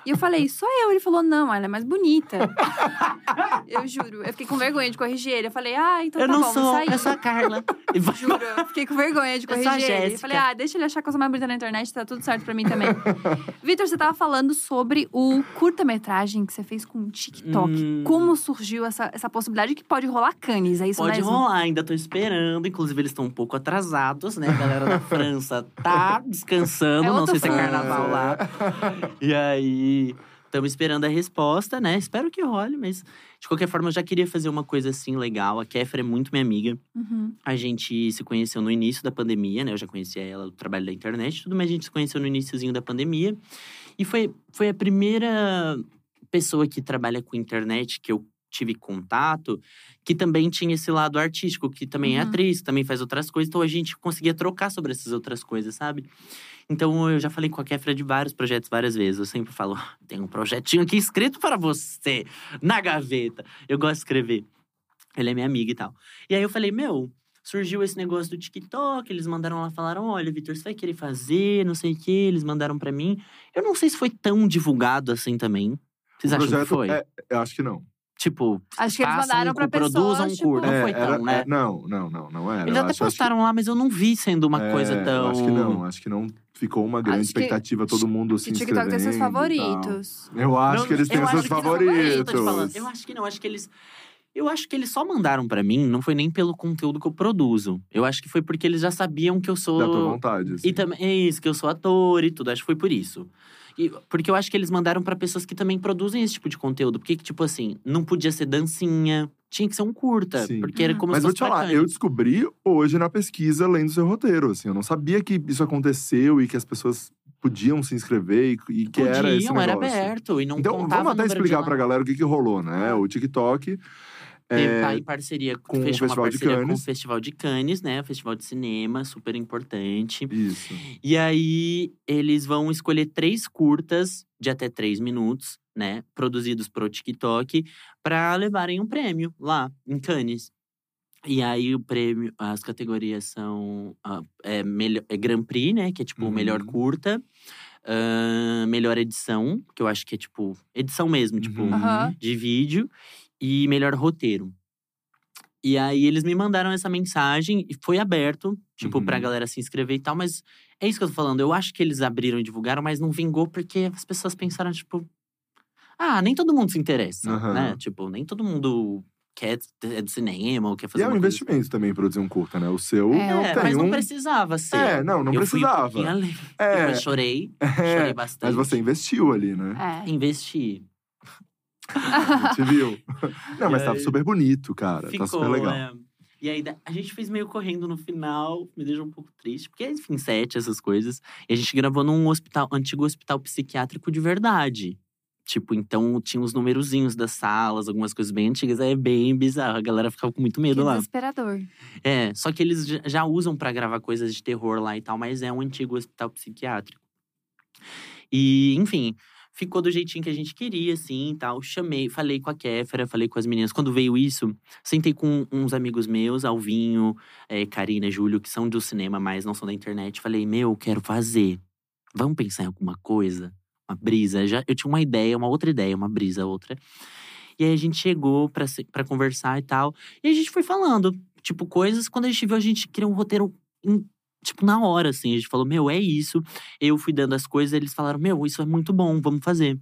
E eu falei, sou eu. Ele falou, não, ela é mais bonita. eu juro. Eu fiquei com vergonha de corrigir ele. Eu falei, ah, então eu tá não bom, sou, vou sair. eu sou a Carla. Juro, eu fiquei com vergonha de Eu sou a corrigir ele. Eu falei, ah, deixa ele achar que eu sou mais bonita na internet, tá tudo certo pra mim também. Vitor, você tava falando sobre o curta-metragem que você fez com o TikTok. Hum. Como surgiu essa, essa possibilidade que pode rolar canes, é isso Pode mesmo? rolar, ainda tô esperando. Inclusive, eles estão um pouco atrasados, né? A galera da França tá descansando. É não sei se é carnaval lá. E aí, estamos esperando a resposta, né? Espero que role, mas de qualquer forma, eu já queria fazer uma coisa assim legal. A Kéfera é muito minha amiga. Uhum. A gente se conheceu no início da pandemia, né? Eu já conhecia ela do trabalho da internet, tudo, mas a gente se conheceu no iníciozinho da pandemia. E foi, foi a primeira pessoa que trabalha com internet que eu tive contato, que também tinha esse lado artístico, que também é Uhum. atriz, que também faz outras coisas. Então a gente conseguia trocar sobre essas outras coisas, sabe? Então eu já falei com a Kéfera de vários projetos várias vezes. Eu sempre falo, "Ah, tem um projetinho aqui escrito para você, na gaveta. Eu gosto de escrever. Ela é minha amiga e tal. E aí eu falei, meu, surgiu esse negócio do TikTok, eles mandaram lá, falaram, olha, Vitor, você vai querer fazer, não sei o quê, eles mandaram pra mim. Eu não sei se foi tão divulgado assim também. Vocês O acham que foi? é- eu acho que não. Tipo, Acho que eles mandaram um pra cu- produzam pessoas, um tipo- curto. Não É, foi era- tão, né? é, não, não, não, não era. Eles até acho- acho que- postaram lá, mas eu não vi sendo uma É, coisa tão… Acho que não, acho que não ficou uma grande Acho que- expectativa, todo mundo se Que o TikTok tem seus inscrevendo favoritos. Eu acho Não, que eles têm seus que que falando. favoritos. Eu acho que não, acho que eles. Eu acho que eles só mandaram pra mim, não foi nem pelo conteúdo que eu produzo. Eu acho que foi porque eles já sabiam que eu sou. Da tua vontade. assim. E também é isso, que eu sou ator e tudo. Acho que foi por isso. E, porque eu acho que eles mandaram pra pessoas que também produzem esse tipo de conteúdo. Porque, tipo assim, não podia ser dancinha, tinha que ser um curta. Sim. Porque era como Mas se vou fosse te falar, bacana. eu descobri hoje na pesquisa, lendo seu roteiro. Assim, eu não sabia que isso aconteceu e que as pessoas podiam se inscrever e, e que Podiam, era esse negócio. era aberto. E não então, vamos até explicar pra galera o que, que rolou, né? O TikTok. É, tá em parceria com o fechou uma Festival de parceria com o Cannes. Festival de Cannes, né? O Festival de Cinema, super importante. Isso. E aí, eles vão escolher três curtas de até três minutos, né? Produzidos pro TikTok, para levarem um prêmio lá em Cannes. E aí, o prêmio, as categorias são ah, é, melhor, é Grand Prix, né? Que é tipo o melhor Uhum. curta. ah, melhor edição, que eu acho que é tipo edição mesmo, tipo, Uhum. De vídeo. E melhor roteiro. E aí eles me mandaram essa mensagem e foi aberto, tipo, Uhum. pra galera se inscrever e tal, mas é isso que eu tô falando. Eu acho que eles abriram e divulgaram, mas não vingou porque as pessoas pensaram, tipo. Ah, nem todo mundo se interessa, Aham. né? Tipo, nem todo mundo quer é do cinema ou quer E fazer é um coisa investimento também produzir um curta, né? O seu É, É, mas não um. precisava ser. É, não, não eu Fui um precisava. pouquinho além. É, Eu chorei, chorei é, bastante. mas você investiu ali, né? É. Investi. A gente viu. Não, mas E tava aí- super bonito, cara. tá super legal. é. E aí, a gente fez meio correndo no final, me deixou um pouco triste, porque, enfim, sete, essas coisas. E a gente gravou num hospital, antigo hospital psiquiátrico de verdade. Tipo, então tinha os numerozinhos das salas, algumas coisas bem antigas. É bem bizarro. A galera ficava com muito Que medo lá. desesperador. É, só que eles já- já usam pra gravar coisas de terror lá e tal, mas é um antigo hospital psiquiátrico. E, enfim, ficou do jeitinho que a gente queria, assim, e tal. Chamei, falei com a Kéfera, falei com as meninas. Quando veio isso, sentei com uns amigos meus, Alvinho, eh, Karina, Júlio, que são do cinema, mas não são da internet. Falei, meu, quero fazer. Vamos pensar em alguma coisa? Uma brisa. Já, eu tinha uma ideia, uma outra ideia, uma brisa, outra. E aí a gente chegou pra, conversar e tal. E a gente foi falando, tipo, coisas. Quando a gente viu, a gente criou um roteiro, tipo, na hora, assim. A gente falou, meu, é isso. Eu fui dando as coisas, eles falaram, meu, isso é muito bom, vamos fazer.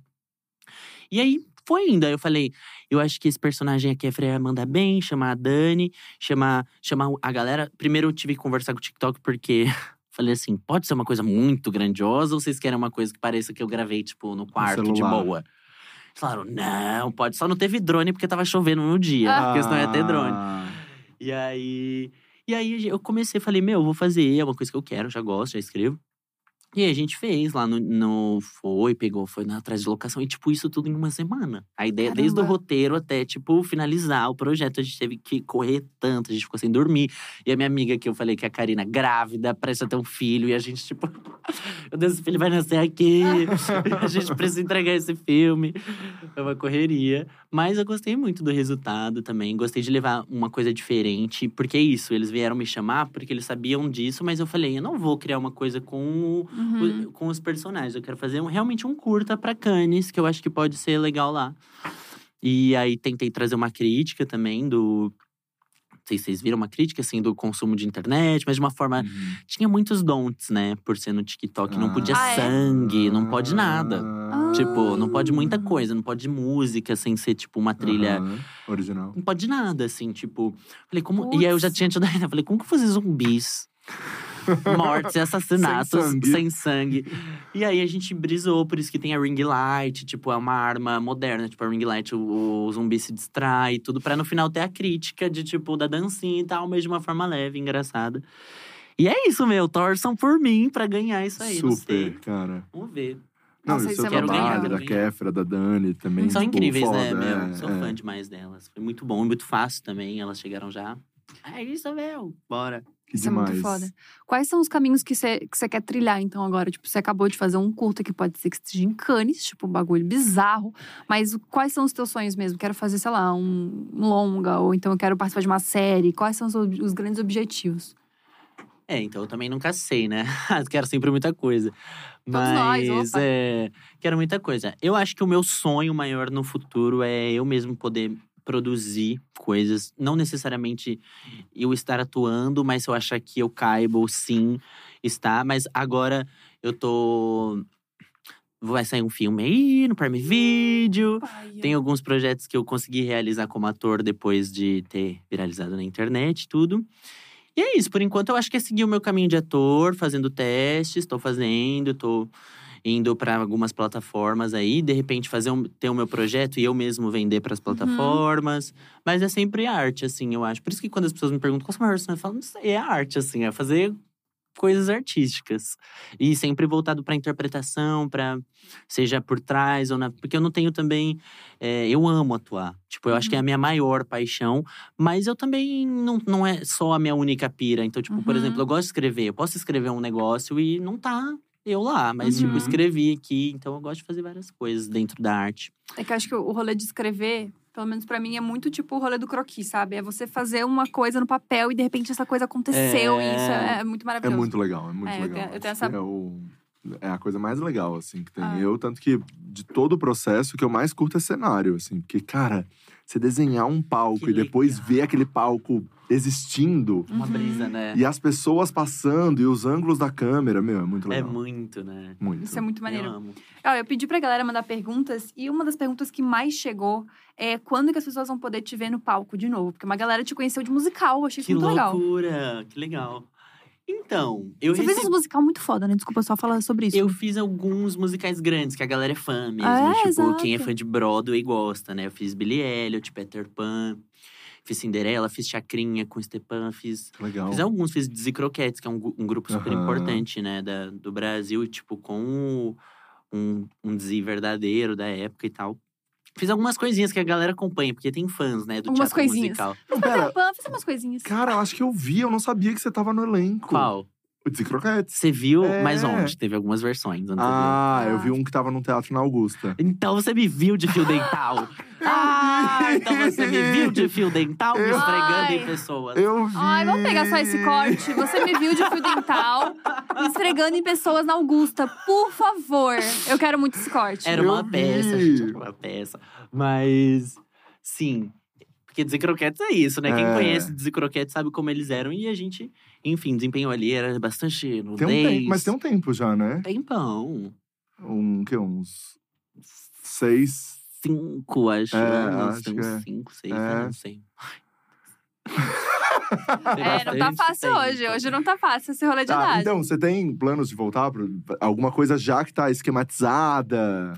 E aí foi indo. Aí eu falei, eu acho que esse personagem aqui a Freya ia mandar bem, chamar a Dani, chamar, chamar a galera. Primeiro eu tive que conversar com o TikTok, porque. Falei assim, pode ser uma coisa muito grandiosa ou vocês querem uma coisa que pareça que eu gravei, tipo, no quarto, de celular. boa? Eles falaram, não, pode. Só não teve drone porque tava chovendo no dia, porque senão ia ter drone. Ah, E aí. E aí eu comecei, falei, meu, vou fazer, é uma coisa que eu quero, já gosto, já escrevo. E aí a gente fez lá no, no foi, pegou, foi na, atrás de locação, e tipo, isso tudo em uma semana. A ideia, desde o Caramba. roteiro até, tipo, finalizar o projeto, a gente teve que correr tanto, a gente ficou sem dormir. E a minha amiga que eu falei que é a Karina, grávida, prestes a ter um filho, e a gente, tipo, meu Deus, esse filho vai nascer aqui. a gente precisa entregar esse filme. É uma correria. Mas eu gostei muito do resultado também. Gostei de levar uma coisa diferente. Porque é isso, eles vieram me chamar porque eles sabiam disso, mas eu falei, eu não vou criar uma coisa com, o- Uhum. o- com os personagens. Eu quero fazer um- realmente um curta pra Cannes, que eu acho que pode ser legal lá. E aí tentei trazer uma crítica também do. Não sei se vocês viram uma crítica assim do consumo de internet, mas de uma forma. uhum. Tinha muitos don'ts, né? Por ser no TikTok. Não podia Ah, é? sangue, não pode nada. Ah. Tipo, não pode muita coisa, não pode música sem ser, tipo, uma trilha. Aham, Original. Não pode nada, assim, tipo. Falei, como. Putz. E aí eu já tinha tido a ideia. Falei, como que fazer zumbis? Mortes e assassinatos Sem sangue. sem sangue. E aí a gente brisou, por isso que tem a ring light, tipo, é uma arma moderna. Tipo, a ring light, o, o zumbi se distrai e tudo, pra no final ter a crítica de, tipo, da dancinha e tal, mas de uma forma leve, engraçada. E é isso, meu. Torçam por mim pra ganhar isso aí. Não sei. Super, cara. Vamos ver. Não, Nossa, isso seu é trabalho, legal. da ganhar. Kéfera, da Dani também. São tipo, incríveis, né, foda, meu? é, Sou é. fã demais delas. Foi muito bom e muito fácil também. Elas chegaram já. É isso, meu. Bora. Que Isso é muito demais. foda. Quais são os caminhos que você que você quer trilhar, então, agora? Tipo, você acabou de fazer um curta que pode ser que esteja em Cannes, tipo, um bagulho bizarro. Mas quais são os teus sonhos mesmo? Quero fazer, sei lá, um longa, ou então eu quero participar de uma série. Quais são os, os grandes objetivos? É, então eu também nunca sei, né? quero sempre muita coisa. Todos nós, Mas opa. é, quero muita coisa. Eu acho que o meu sonho maior no futuro é eu mesmo poder produzir coisas, não necessariamente eu estar atuando, mas se eu achar que eu caibo, sim, estar. Mas agora eu tô vai sair um filme aí no Prime Video. Tem alguns projetos que eu consegui realizar como ator depois de ter viralizado na internet tudo. E é isso, por enquanto eu acho que é seguir o meu caminho de ator, fazendo testes, estou fazendo, estou indo para algumas plataformas aí, de repente fazer um, ter o meu projeto e eu mesmo vender para as plataformas. Mas é sempre arte, assim, eu acho. Por isso que quando as pessoas me perguntam qual é o maior sonho, eu falo, não sei, é arte, assim, é fazer coisas artísticas. E sempre voltado para interpretação, para seja por trás ou na. Porque eu não tenho também. é, eu amo atuar. Tipo, eu acho que é a minha maior paixão. Mas eu também não, não é só a minha única pira. Então, tipo, por Uhum. exemplo, eu gosto de escrever. Eu posso escrever um negócio e não tá eu lá. Mas, tipo, Uhum. escrevi aqui. Então, eu gosto de fazer várias coisas dentro da arte. É que eu acho que o rolê de escrever, pelo menos pra mim, é muito tipo o rolê do croquis, sabe? É você fazer uma coisa no papel e de repente essa coisa aconteceu. É. E isso é, é muito É maravilhoso. muito legal, é muito É, eu legal. tenho- eu tenho Acho que essa- É, o- é a coisa mais legal, assim, que tem. Ah. Eu, tanto que de todo o processo, o que eu mais curto é cenário, assim. Porque, cara, você desenhar um palco Que e depois legal. ver aquele palco existindo… Uma Uhum. brisa, né? E as pessoas passando e os ângulos da câmera, meu, é muito É legal. muito, né? muito. Isso é muito Eu maneiro. amo. Olha, eu pedi pra galera mandar perguntas e uma das perguntas que mais chegou é quando que as pessoas vão poder te ver no palco de novo? Porque uma galera te conheceu de musical, eu achei isso Que muito legal. loucura! Que legal. Então, eu Você recebi... fez um musical muito foda, né? Desculpa só falar sobre isso. Eu fiz alguns musicais grandes, que a galera é fã mesmo. É, tipo, exato. quem é fã de Broadway gosta, né? Eu fiz Billy Elliot, Peter Pan, fiz Cinderela, fiz Chacrinha com Stepan, fiz… Legal. Fiz alguns, fiz Dizzy Croquettes, que é um, um grupo super Aham. importante, né? Da, do Brasil. E, tipo, com o, um, um Dzi verdadeiro da época e tal. Fiz algumas coisinhas que a galera acompanha, porque tem fãs, né, do Algumas teatro coisinhas. musical. Não, pera, fazer umas coisinhas. cara, eu acho que eu vi, eu não sabia que você tava no elenco. Qual? O Dizzy Croquetes. Você viu? É. Mas onde? Teve algumas versões. eu Ah, eu Ah. vi um que tava no teatro na Augusta. Então você me viu de fio dental. ah, então você me viu de fio dental me Eu- esfregando em pessoas. Eu vi. Ai, vamos pegar só esse corte. Você me viu de fio dental, esfregando em pessoas na Augusta. Por favor. Eu quero muito esse corte. Era Eu uma vi. peça, gente, era uma peça. Mas, sim. Porque Dizer Croquetes é isso, né? Quem É. conhece Dizer Croquetes sabe como eles eram. E a gente, enfim, desempenhou ali. Era bastante nudez. Tem um tempo, mas tem um tempo já, né? Tempão. Um, que, uns seis. Cinco, acho. É, anos. acho tem uns é. cinco, seis, É. eu não sei. É, não tá fácil tempo. hoje. Hoje não tá fácil esse rolê de Ah, idade. então, você tem planos de voltar pra alguma coisa já que tá esquematizada?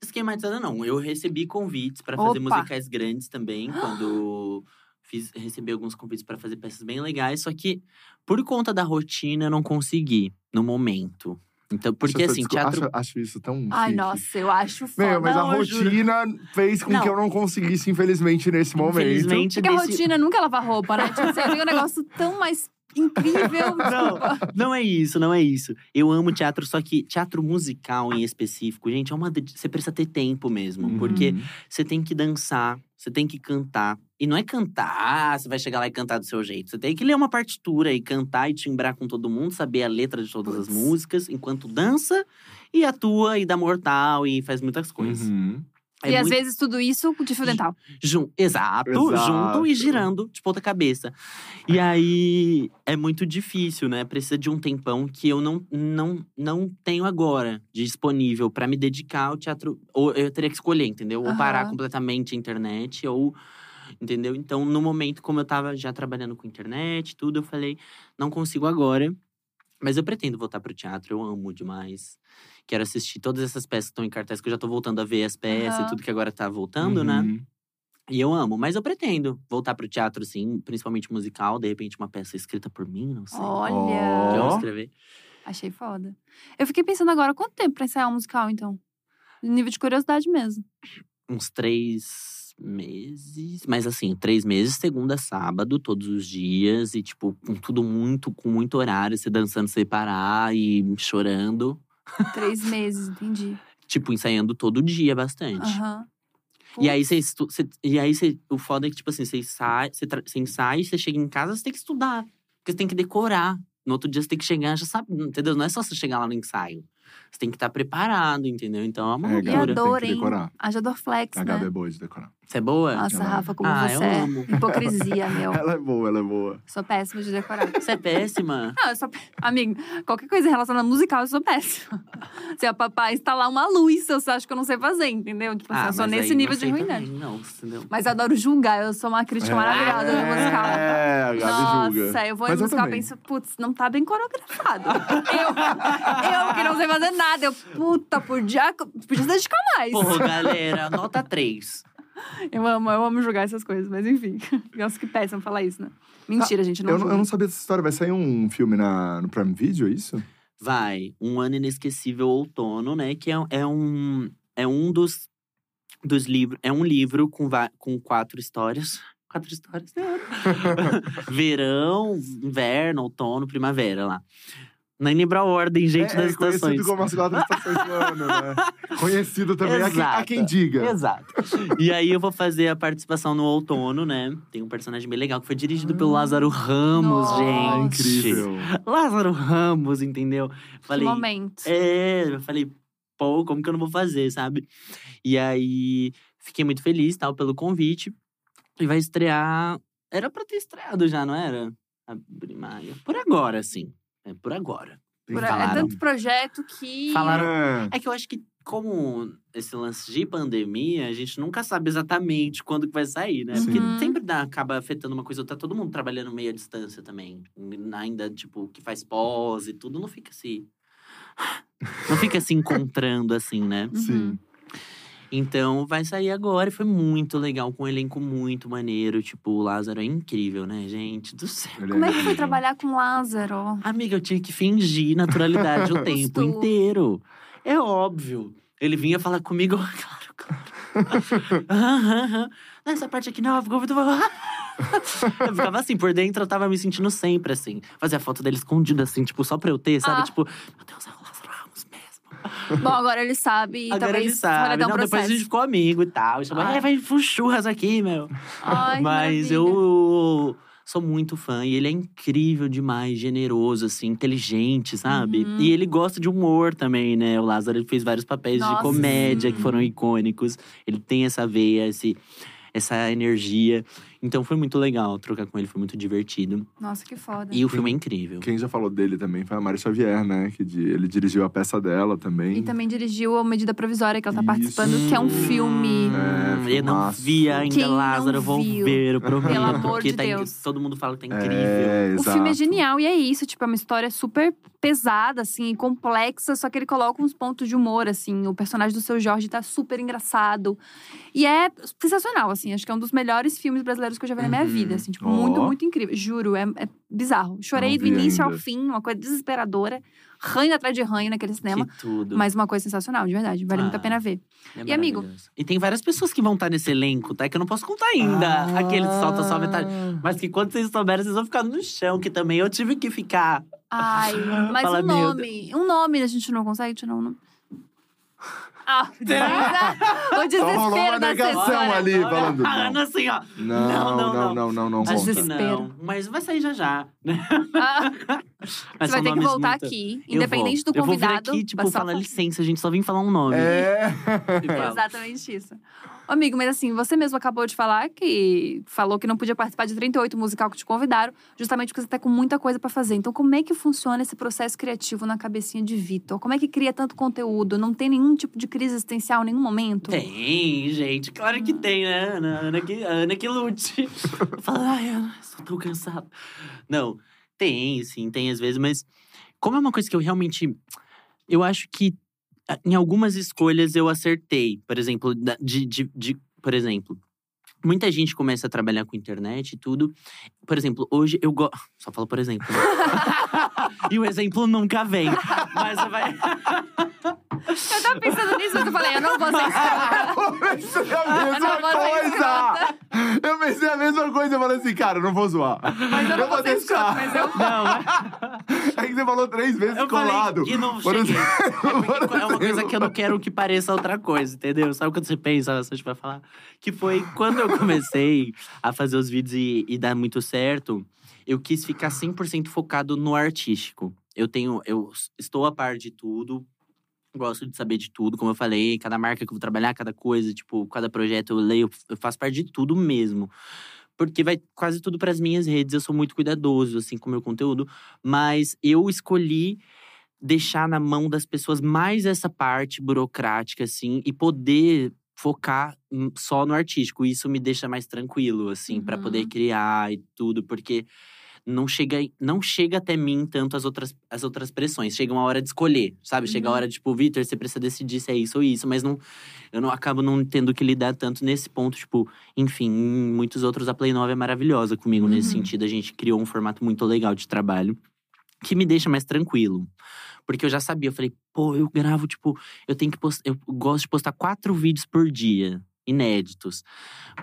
Esquematizada não. Eu recebi convites pra fazer musicais grandes também, quando fiz, recebi alguns convites pra fazer peças bem legais, só que por conta da rotina eu não consegui no momento. Então, porque Acho assim, teatro Acho, acho isso tão. Ai, chique. nossa, eu acho foda. Meu, mas a Não, eu juro. rotina fez com Não. que eu não conseguisse, infelizmente, nesse momento. Infelizmente, Porque a rotina nunca é lavar roupa, né? Tipo, você tem um negócio tão mais incrível. Desculpa. Não é isso, não é isso. Eu amo teatro, só que teatro musical em específico, gente, é uma. Você precisa ter tempo mesmo. Uhum. Porque você tem que dançar, você tem que cantar. E não é cantar, você vai chegar lá e cantar do seu jeito. Você tem que ler uma partitura e cantar e timbrar com todo mundo, saber a letra de todas as Puts. músicas, enquanto dança e atua e dá mortal e faz muitas coisas. Uhum. É e às muito- vezes tudo isso de fio dental. Jun- Exato, Exato. junto e girando de ponta cabeça. E aí é muito difícil, né? Precisa de um tempão que eu não, não, não tenho agora disponível pra me dedicar ao teatro. Ou eu teria que escolher, entendeu? Ou parar completamente a internet, ou. Entendeu? Então, no momento, como eu tava já trabalhando com internet, tudo, eu falei, não consigo agora. Mas eu pretendo voltar pro teatro, eu amo demais. Quero assistir todas essas peças que estão em cartaz, que eu já tô voltando a ver as peças e Aham. tudo que agora tá voltando, né? Uhum. E eu amo, mas eu pretendo voltar pro teatro, sim, principalmente musical, de repente uma peça escrita por mim, não sei. Que eu Olha. vou Ó. escrever. Achei foda. Eu fiquei pensando agora, quanto tempo pra ensaiar um musical, então? Nível de curiosidade mesmo. Uns três meses. Mas assim, três meses, segunda, a sábado, todos os dias. E, tipo, com tudo muito, com muito horário, você dançando sem parar e chorando. Três meses, entendi. Tipo, ensaiando todo dia bastante. Aham. E aí, você, e aí você, o foda é que, tipo assim, você ensaia, você, você ensaia, você chega em casa, você tem que estudar. Porque você tem que decorar. No outro dia você tem que chegar, já sabe, entendeu? Não é só você chegar lá no ensaio. Você tem que estar preparado, entendeu? Então é uma É, E a loucura. dor, hein? dor flex, A né? Gabi é boa de decorar. Você é boa? Nossa, Rafa, como Ah, você eu é. amo. Hipocrisia, meu. Ela é boa, ela é boa. Sou péssima de decorar. Você é péssima. Não, eu sou. Amigo, qualquer coisa relacionada a musical, eu sou péssima. Se a papai instalar uma luz, eu só acho que eu não sei fazer, entendeu? Tipo assim, eu sou Ah, nesse aí nível de sei ruindade. também, Não, entendeu? Mas eu adoro julgar, eu sou uma crítica maravilhosa no musical. É, a Gabi Nossa, julga. eu vou Mas eu musical e penso, putz, não tá bem coreografado. eu, eu que não sei fazer nada. Eu, puta, podia, podia se dedicar mais. Porra, galera, nota 3. Eu amo, eu amo julgar essas coisas, mas enfim. Nossa, que péssimo falar isso, né? Mentira, gente, não Eu, julga. eu não sabia dessa história. Vai sair um filme na, no Prime Video, é isso? Vai, um ano inesquecível outono, né? Que é, é um é um dos, dos livros. É um livro com, com quatro histórias. Quatro histórias. né? Verão, inverno, outono, primavera lá. Nem lembro a ordem, gente, é, das é conhecido estações. como as quatro estações do ano, né? Conhecido também, há quem, Exato. quem diga. Exato. E aí eu vou fazer a participação no outono, né? Tem um personagem bem legal que foi dirigido pelo Lázaro Ramos, Nossa. Ah, gente. incrível. Lázaro Ramos, entendeu? Que Falei, momento. É, eu falei, pô, como que eu não vou fazer, sabe? E aí, fiquei muito feliz, tal, pelo convite. E vai estrear… Era pra ter estreado já, não era? Abril, maio. Por agora, sim. É por agora. Por- é tanto projeto que. Falaram- É. É que eu acho que, como esse lance de pandemia, a gente nunca sabe exatamente quando que vai sair, né? Porque Uhum. sempre dá, acaba afetando uma coisa. Tá todo mundo trabalhando meio à distância também. Ainda, tipo, que faz pós e tudo, não fica assim… Não fica se encontrando assim, né? Uhum. Sim. Então vai sair agora e foi muito legal, com um elenco muito maneiro. Tipo, o Lázaro é incrível, né, gente? Do céu. Ele Como é que foi trabalhar com Lázaro? Amiga, eu tinha que fingir naturalidade o tempo Justo. inteiro. É óbvio. Ele vinha falar comigo, claro, claro. Nessa parte aqui não, ficou muito. eu ficava assim, por dentro eu tava me sentindo sempre assim. Fazia foto dele escondida assim, tipo, só pra eu ter, sabe? Ah. Tipo, meu Deus, é o Lázaro. Bom, agora ele sabe e Agora talvez ele sabe. um depois a gente ficou amigo e tal. Chamou, Ah. é, vai churras aqui, meu. Ai, Mas maravilha. eu sou muito fã e ele é incrível demais, generoso, assim, inteligente, sabe? Uhum. E ele gosta de humor também, né? O Lázaro ele fez vários papéis Nossa, de comédia que foram icônicos. Ele tem essa veia, esse, essa energia. Então foi muito legal trocar com ele, foi muito divertido. Nossa, que foda. E o filme é incrível. Quem já falou dele também foi a Mari Xavier, né? Que di- ele dirigiu a peça dela também. E também dirigiu a Medida Provisória, que ela tá Isso. participando, que é um filme. É, eu não vi ainda, Quem não Lázaro, eu vou viu? ver, eu prometo. Pelo amor porque de tá in- Deus. todo mundo fala que tá incrível. É, O filme é genial e é isso, tipo, é uma história super pesada, assim, e complexa, só que ele coloca uns pontos de humor, assim. O personagem do seu Jorge tá super engraçado. E é sensacional, assim. Acho que é um dos melhores filmes brasileiros que eu já vi na minha Uhum. vida, assim. Tipo, Ó. muito, muito incrível. Juro, é, é bizarro. Chorei do início ao fim, uma coisa desesperadora. Ranho atrás de ranho naquele cinema. Que tudo. Mas uma coisa sensacional, de verdade. Vale muito a Ah. pena ver. É E, amigo? E tem várias pessoas que vão estar nesse elenco, tá? Que eu não posso contar ainda. Ah. Aquele solta só metade. Mas que quando vocês souberem, vocês vão ficar no chão, que também eu tive que ficar. Ai, mas Fala, um nome. Um nome a gente não consegue tirar um nome. Ah, o Só rolou uma desespero da assessora. ali, falando. Ah, Não, assim, ó. não, não, não, não, não, não Acho que não. Mas vai sair já já. Ah, Mas você vai ter que voltar muito- aqui, Eu independente vou. do Eu vou vir convidado. aqui, tipo, falar licença, a gente só vem falar um nome. É. Exatamente isso. Amigo, mas assim, você mesmo acabou de falar que falou que não podia participar de 38 musical que te convidaram, justamente porque você tá com muita coisa pra fazer. Então, como é que funciona esse processo criativo na cabecinha de Vitor? Como é que cria tanto conteúdo? Não tem nenhum tipo de crise existencial em nenhum momento? Tem, gente. Claro que tem, né, Ana? Ana que, Ana que lute. Fala, ai, Ana, estou tão cansado. Não, tem, sim, tem às vezes, mas como é uma coisa que eu realmente. Eu acho que em algumas escolhas eu acertei. Por exemplo, de, de, de- por exemplo. Muita gente começa a trabalhar com internet e tudo. Por exemplo, hoje eu gosto. Só falo por exemplo. né? e o exemplo nunca vem. Mas vai. Eu tava pensando nisso, mas eu falei, eu não vou ser escrota. Eu pensei a Eu mesma não vou ser coisa! Eu pensei a mesma coisa. Eu falei assim, cara, eu não vou zoar. Mas eu não vou ser escrota, mas eu. Não, mas- É que você falou três vezes Eu colado. falei que não Por cheguei. exemplo- É porque é uma coisa que eu não quero que pareça outra coisa, entendeu? Sabe quando você pensa, a gente vai falar? Que foi quando eu comecei a fazer os vídeos e, e dar muito certo, eu quis ficar 100% focado no artístico. Eu tenho, eu estou a par de tudo, gosto de saber de tudo, como eu falei, cada marca que eu vou trabalhar, cada coisa, tipo, cada projeto eu leio, eu faço parte de tudo mesmo. Porque vai quase tudo para as minhas redes, eu sou muito cuidadoso assim com o meu conteúdo, mas eu escolhi deixar na mão das pessoas mais essa parte burocrática assim e poder focar hum, só no artístico. Isso me deixa mais tranquilo assim para Uhum. poder criar e tudo, porque não chega, não chega até mim tanto as outras, as outras pressões. Chega uma hora de escolher, sabe? Chega a Uhum. hora de, tipo, Vitor, você precisa decidir se é isso ou isso. Mas não, eu não acabo não tendo que lidar tanto nesse ponto. Tipo, enfim, em muitos outros, a Play 9 é maravilhosa comigo nesse Uhum. sentido. A gente criou um formato muito legal de trabalho que me deixa mais tranquilo. Porque eu já sabia, eu falei, pô, eu gravo, tipo, eu tenho que postar, eu gosto de postar quatro vídeos por dia, inéditos.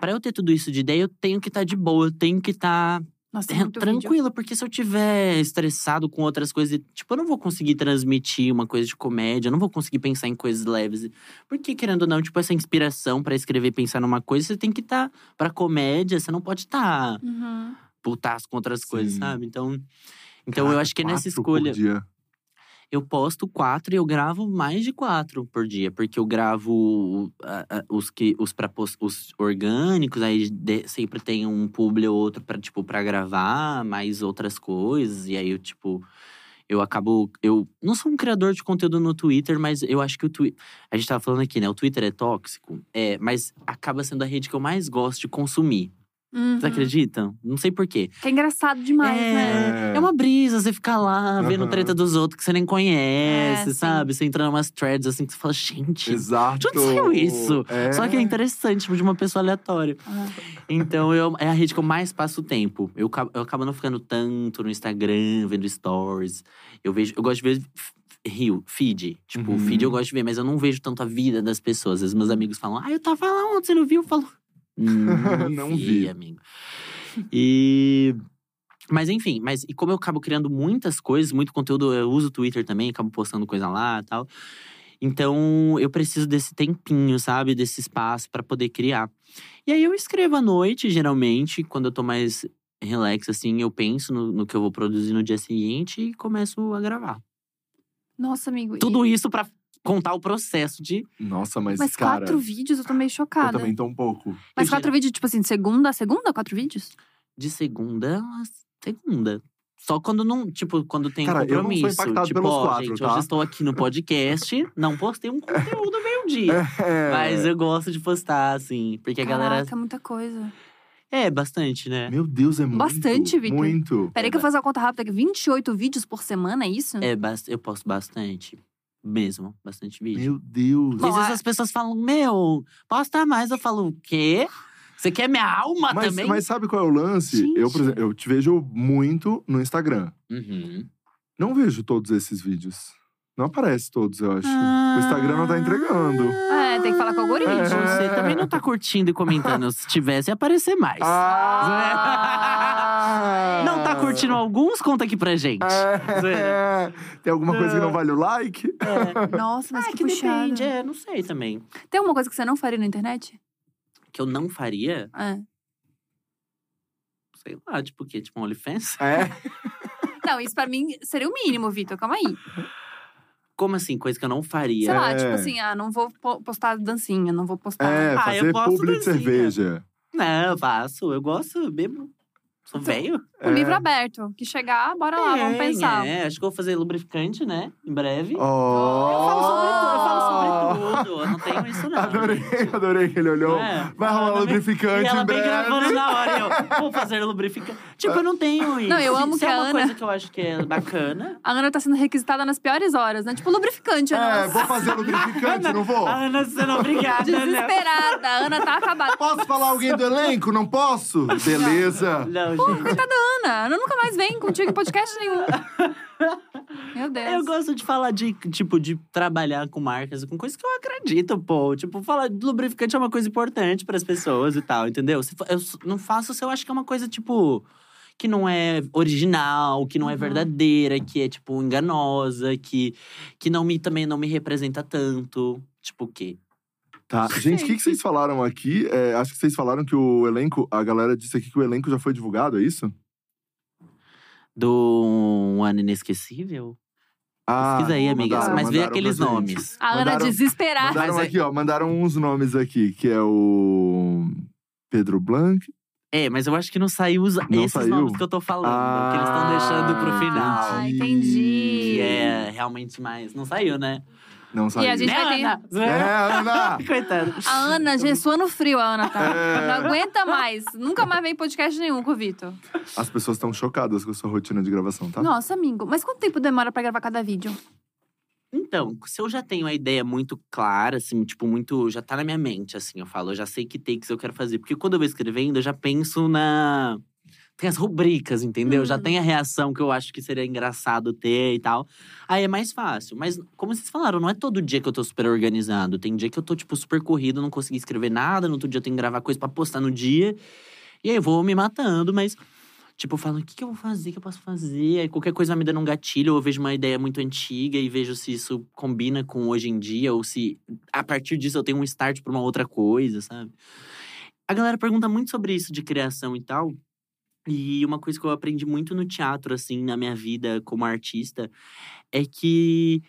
Pra eu ter tudo isso de ideia, eu tenho que estar de boa, eu tenho que estar Nossa, é, muito vídeo. tranquila, porque se eu tiver estressado com outras coisas, tipo, eu não vou conseguir transmitir uma coisa de comédia, eu não vou conseguir pensar em coisas leves. Porque, querendo ou não, tipo, essa inspiração pra escrever, pensar numa coisa, você tem que estar pra comédia, você não pode estar Uhum. putaço com outras coisas, Sim. sabe? Então, então eu Caraca, acho que nessa quatro por escolha dia. Eu posto quatro e eu gravo mais de quatro por dia, porque eu gravo ah, ah, os que os para os orgânicos, aí de- sempre tem um publi ou outro para tipo para gravar, mais outras coisas e aí eu tipo eu acabo eu não sou um criador de conteúdo no Twitter, mas eu acho que o Twitter a gente tava falando aqui, né? O Twitter é tóxico, é, mas acaba sendo a rede que eu mais gosto de consumir. Uhum. Vocês acreditam? Não sei por quê. Que é engraçado demais, É, né? é uma brisa você ficar lá vendo Aham. treta dos outros que você nem conhece, É, sim. sabe? Você entra em umas threads assim que você fala, gente. Exato. De onde saiu isso? É. Só que é interessante, tipo, de uma pessoa aleatória. Ah. Então, eu, é a rede que eu mais passo tempo. Eu, eu acabo não ficando tanto no Instagram, vendo stories. Eu vejo, eu gosto de ver rio, feed. Tipo, Uhum. feed eu gosto de ver, mas eu não vejo tanto a vida das pessoas. Às vezes meus amigos falam, ah, eu tava lá ontem, você não viu? Eu falo, não, Não vi, vi. amigo. E. Mas enfim, mas e como eu acabo criando muitas coisas, muito conteúdo, eu uso o Twitter também, acabo postando coisa lá e tal. Então, eu preciso desse tempinho, sabe? Desse espaço pra poder criar. E aí eu escrevo à noite, geralmente, quando eu tô mais relax, assim, eu penso no, no que eu vou produzir no dia seguinte e começo a gravar. Nossa, amigo. e- Tudo isso pra contar o processo de. Nossa, mas, Mas cara, quatro vídeos, eu tô meio eu chocada. também tô um pouco. Mas Eu quatro vídeos, tipo assim, de segunda a segunda, quatro vídeos? De segunda a segunda. Só quando não, tipo, quando tem Cara, eu não sou compromisso. impactado tipo, pelos ó, quatro, gente, tá? hoje estou aqui no podcast, não postei um conteúdo meio-dia. É. Mas eu gosto de postar, assim, porque a galera. Caraca, muita coisa. É, bastante, né? Meu Deus, é muito. Bastante, Vitor. Muito. Peraí que eu vou fazer uma conta rápida aqui. 28 vídeos por semana, é isso? É, eu posto bastante. Mesmo, bastante vídeo. Meu Deus. Às vezes as pessoas falam, meu, posta mais. Eu falo, o quê? Você quer minha alma Mas, também? mas sabe qual é o lance? Eu, por exemplo, eu te vejo muito no Instagram. Uhum. Não vejo todos esses vídeos. Não aparece todos, eu acho. O Instagram não tá entregando. É, tem que falar com o algoritmo. É. Você também não tá curtindo e comentando. Se tivesse, ia aparecer mais. Ah! Não tá curtindo alguns? Conta aqui pra gente. É. Tem alguma coisa que não vale o like? Nossa, mas Ah, que, que puxado. depende, é, não sei também. Tem alguma coisa que você não faria na internet? Que eu não faria, É. sei lá, tipo o quê? Tipo um OnlyFans? É. Não, isso pra mim seria o mínimo, Vitor. Calma aí. Como assim? Coisa que eu não faria? Sei lá, É. tipo assim, ah, não vou po- postar dancinha, não vou postar. É, Ah, eu fazer gosto publi de dancinha. cerveja. Não, eu faço. Eu gosto, eu bebo. Sou velho. O livro aberto. Que chegar, bora lá, vamos Tem, pensar. É, acho que eu vou fazer lubrificante, né? Em breve. Oh. Eu falo sobre tudo, eu falo tudo. Eu não tenho isso, não. Adorei, gente. adorei que ele olhou. É. Vai rolar Ela lubrificante E ela em vem gravando na hora. Eu vou fazer lubrificante. Tipo, eu não tenho isso. Não, eu amo Se que é a uma Ana- coisa que eu acho que é bacana. A Ana tá sendo requisitada nas piores horas, né? Tipo, lubrificante. É, Ana. vou fazer lubrificante, não vou? A Ana sendo obrigada, né? Desesperada. A Ana tá acabada. Posso falar alguém do elenco? Não posso? Beleza. Não, gente. Ana, a Ana nunca mais vem contigo em podcast nenhum. Meu Deus. Eu gosto de falar de, tipo, de trabalhar com marcas, com coisas que eu acredito, pô. Tipo, falar de lubrificante é uma coisa importante pras pessoas e tal, entendeu? Eu não faço se eu acho que é uma coisa, tipo, que não é original, que não é Uhum. verdadeira, que é, tipo, enganosa, que, que não me, também não me representa tanto. Tipo, o quê? Tá. Gente, o que, que vocês falaram aqui? É, acho que vocês falaram que o elenco. A galera disse aqui que o elenco já foi divulgado, é isso? Do Um Ano Inesquecível? Ah, Pesquisa aí, amigas. mandaram- Mas vê aqueles nomes. A Ana Mandaram- desesperada. Mandaram Mas é- aqui, ó. Mandaram uns nomes aqui, que é o Pedro Blanc. É, mas eu acho que não saiu os, Não esses saiu? nomes que eu tô falando, que eles estão deixando pro final. Ah, entendi. Que é realmente mais. Não saiu, né? Não saiu. a gente vai ter- Ana? É, Ana! Coitada. A Ana, é suando frio, a Ana tá. É. Não aguenta mais. Nunca mais vem podcast nenhum com o Vitor. As pessoas estão chocadas com a sua rotina de gravação, tá? Nossa, amigo. Mas quanto tempo demora pra gravar cada vídeo? Então, se eu já tenho a ideia muito clara, assim, tipo, muito. Já tá na minha mente, assim, eu falo, eu já sei que takes eu quero fazer. Porque quando eu vou escrevendo, eu já penso na. Tem as rubricas, entendeu? Já Hum. tem a reação que eu acho que seria engraçado ter e tal. Aí é mais fácil. Mas, como vocês falaram, não é todo dia que eu tô super organizado. Tem dia que eu tô, tipo, super corrido, não consegui escrever nada. No outro dia eu tenho que gravar coisa pra postar no dia. E aí eu vou me matando, mas. Tipo, eu falo, o que, que eu vou fazer? O que eu posso fazer? Aí qualquer coisa vai me dando um gatilho, ou eu vejo uma ideia muito antiga e vejo se isso combina com hoje em dia, ou se a partir disso eu tenho um start pra uma outra coisa, sabe? A galera pergunta muito sobre isso de criação e tal. E uma coisa que eu aprendi muito no teatro, assim, na minha vida como artista, é que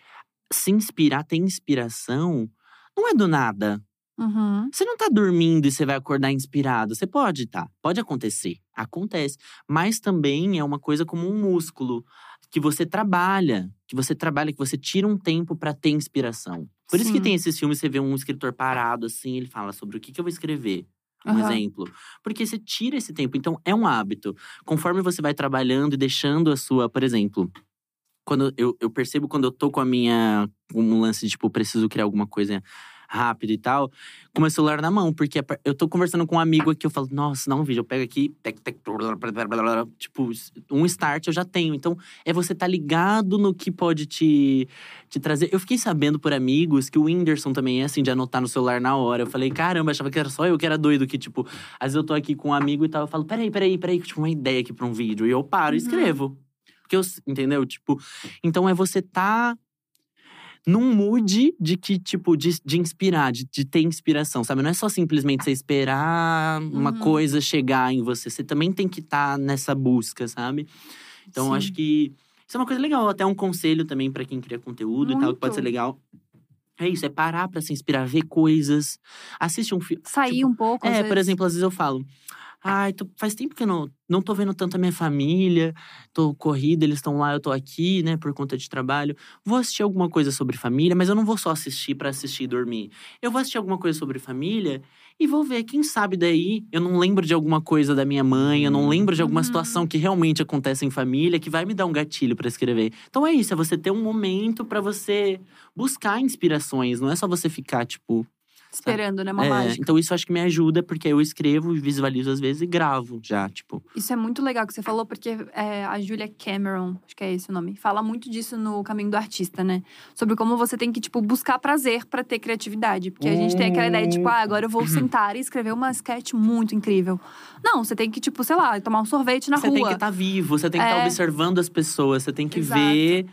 se inspirar, ter inspiração, não é do nada. Uhum. Você não tá dormindo e você vai acordar inspirado. Você pode, tá? Pode acontecer. Acontece. Mas também é uma coisa como um músculo que você trabalha, que você trabalha, que você tira um tempo pra ter inspiração. Por isso que Sim. tem esses filmes, você vê um escritor parado assim, ele fala sobre o que, que eu vou escrever. Um Aham. exemplo. Porque você tira esse tempo. Então, é um hábito. Conforme você vai trabalhando e deixando a sua, por exemplo, quando eu, eu percebo quando eu tô com a minha. Um lance de, tipo, preciso criar alguma coisa rápido e tal, com meu celular na mão. Porque eu tô conversando com um amigo aqui, eu falo, nossa, não, um vídeo, eu pego aqui, tec, tec, tipo, um start eu já tenho. Então, é você tá ligado no que pode te, te trazer. Eu fiquei sabendo por amigos que o Whindersson também é assim, de anotar no celular na hora. Eu falei, caramba, achava que era só eu que era doido, que, tipo, às vezes eu tô aqui com um amigo e tal, eu falo, peraí, peraí, peraí, tipo, uma ideia aqui pra um vídeo. E eu paro e Uhum. escrevo. Porque eu, entendeu? Tipo, então é você tá num mood de que, tipo, de, de inspirar, de, de ter inspiração, sabe? Não é só simplesmente você esperar uma Uhum. coisa chegar em você. Você também tem que estar nessa busca, sabe? Então, Sim. acho que isso é uma coisa legal. Até um conselho também pra quem cria conteúdo e tal, que pode ser Muito. legal. É isso, é parar pra se inspirar, ver coisas. Assiste um filme. Sair um pouco. É, por exemplo, às vezes eu falo. Ai, tô- faz tempo que eu não, não tô vendo tanto a minha família, tô corrida, eles estão lá, eu tô aqui, né, por conta de trabalho. Vou assistir alguma coisa sobre família, mas eu não vou só assistir pra assistir e dormir. Eu vou assistir alguma coisa sobre família e vou ver, quem sabe daí eu não lembro de alguma coisa da minha mãe, eu não lembro de alguma Uhum. situação que realmente acontece em família que vai me dar um gatilho pra escrever. Então é isso, é você ter um momento pra você buscar inspirações, não é só você ficar tipo Esperando, né? Uma é, mágica. então isso acho que me ajuda, porque eu escrevo, visualizo às vezes e gravo já, tipo. Isso é muito legal que você falou, porque é, a Julia Cameron, acho que é esse o nome, fala muito disso no Caminho do Artista, né? Sobre como você tem que, tipo, buscar prazer pra ter criatividade. Porque a gente tem aquela ideia de, tipo, ah, agora eu vou sentar e escrever uma sketch muito incrível. Não, você tem que, tipo, sei lá, tomar um sorvete na você rua. tem que estar vivo, você tem que estar É. observando as pessoas, você tem que Exato. ver.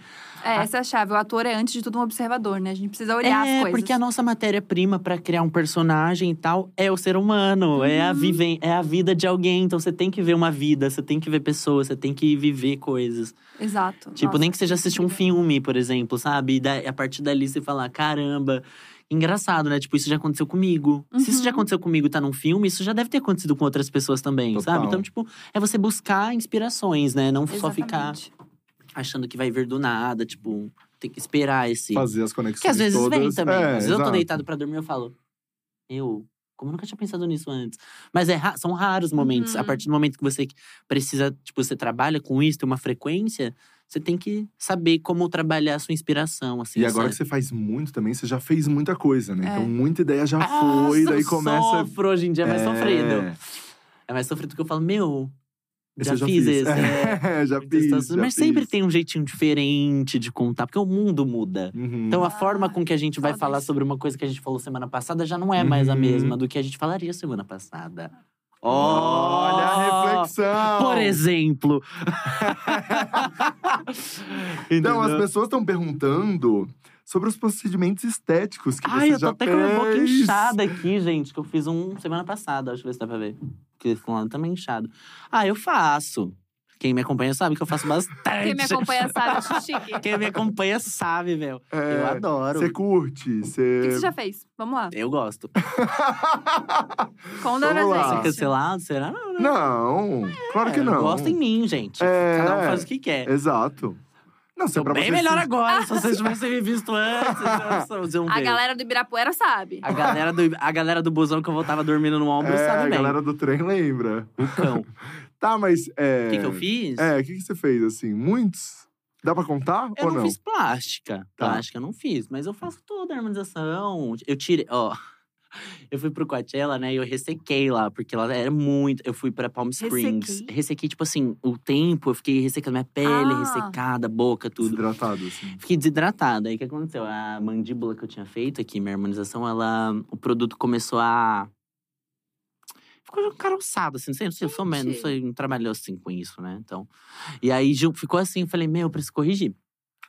É, essa é a chave. O ator é, antes de tudo, um observador, né? A gente precisa olhar é, as coisas. porque a nossa matéria-prima pra criar um personagem e tal é o ser humano, é, Uhum. a vive, é a vida de alguém. Então você tem que ver uma vida, você tem que ver pessoas, você tem que viver coisas. Exato. Tipo, Nossa, nem que seja assistir um filme, por exemplo, sabe? E da- a partir dali você falar, caramba. Engraçado, né? Tipo, isso já aconteceu comigo. Se isso já Uhum. aconteceu comigo e tá num filme, isso já deve ter acontecido com outras pessoas também, Total. sabe? Então, tipo, é você buscar inspirações, né? Não só ficar Exatamente. Achando que vai vir do nada, tipo, tem que esperar esse. Fazer as conexões Que às vezes todas. vem também. É, às vezes eu tô exato. deitado pra dormir, eu falo, eu. Como eu nunca tinha pensado nisso antes. Mas é ra- são raros momentos. Uhum. A partir do momento que você precisa, tipo, você trabalha com isso, tem uma frequência, você tem que saber como trabalhar a sua inspiração. Assim, E agora sabe? que você faz muito também, você já fez muita coisa, né? É. Então, muita ideia já Ah, foi, daí eu começa. Sofro hoje em dia, é mais É. sofrido. É mais sofrido que eu falo, meu, já, já fiz, fiz. esse. é. Já fiz. já Mas sempre fiz. tem um jeitinho diferente de contar, porque o mundo muda. Uhum. Então a Ah, forma com que a gente vai foda falar sobre uma coisa que a gente falou semana passada já não é mais a Uhum. mesma do que a gente falaria semana passada. Olha a reflexão! Por exemplo. Então, as pessoas estão perguntando sobre os procedimentos estéticos que Ai, você eu tô já até com a minha boca fez. inchada aqui, gente, que eu fiz um semana passada. Deixa eu ver se dá pra ver. Porque esse lado também inchado. Ah, eu faço. Quem me acompanha sabe que eu faço bastante. Quem me acompanha sabe, acho chique. Quem me acompanha sabe, meu. É, eu adoro. Você curte, O você… que que você já fez? Vamos lá. Eu gosto. Conta pra lá. Ser gente. cancelado? Será? Não, né? Não, claro que É, não. Gosta em mim, gente. É. Cada um faz o que quer. Exato. Não, se é Tô pra bem você melhor se- agora. Se vocês tivessem me visto antes, vocês iam A ver. galera do Ibirapuera sabe. A galera do, a galera do busão que eu voltava dormindo no ombro É, sabe a bem. galera do trem lembra. O cão. Tá, mas… É... O que, que eu fiz? É, o que, que você fez, assim? Muitos? Dá pra contar Eu ou não, não? fiz plástica. Tá. Plástica eu não fiz, mas eu faço toda a harmonização. Eu tirei, ó. Eu fui pro Coachella, né? E eu ressequei lá, porque lá era muito. Eu fui pra Palm Springs. Ressequei? Ressequei, tipo assim, o tempo, eu fiquei ressecando minha pele, Ah. ressecada, boca, tudo. Desidratado, assim. Fiquei desidratada. Aí o que aconteceu? A mandíbula que eu tinha feito aqui, minha harmonização, ela. O produto começou a. Ficou caroçado, assim, não sei, não sei, eu sou menos, não, sou, não trabalhou assim com isso, né? Então. E aí ficou assim, eu falei, meu, eu preciso corrigir.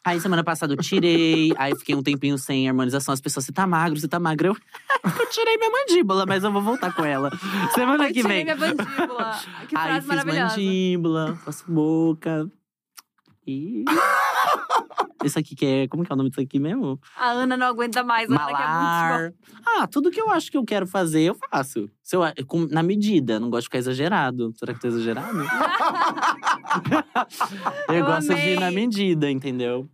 Aí semana passada eu tirei, aí fiquei um tempinho sem harmonização. As pessoas, você tá magro, você tá magro. Eu, eu tirei minha mandíbula, mas eu vou voltar com ela. Semana Eu que tirei vem. minha mandíbula. Que Aí frase fiz maravilhosa. mandíbula, faço boca. E. Esse aqui que é. Como que é o nome disso aqui mesmo? A Ana não aguenta mais. A Ana quer muito. Ah, tudo que eu acho que eu quero fazer, eu faço. Se eu, na medida, não gosto de ficar exagerado. Será que eu tô exagerado? eu, Eu gosto de ir na medida, entendeu?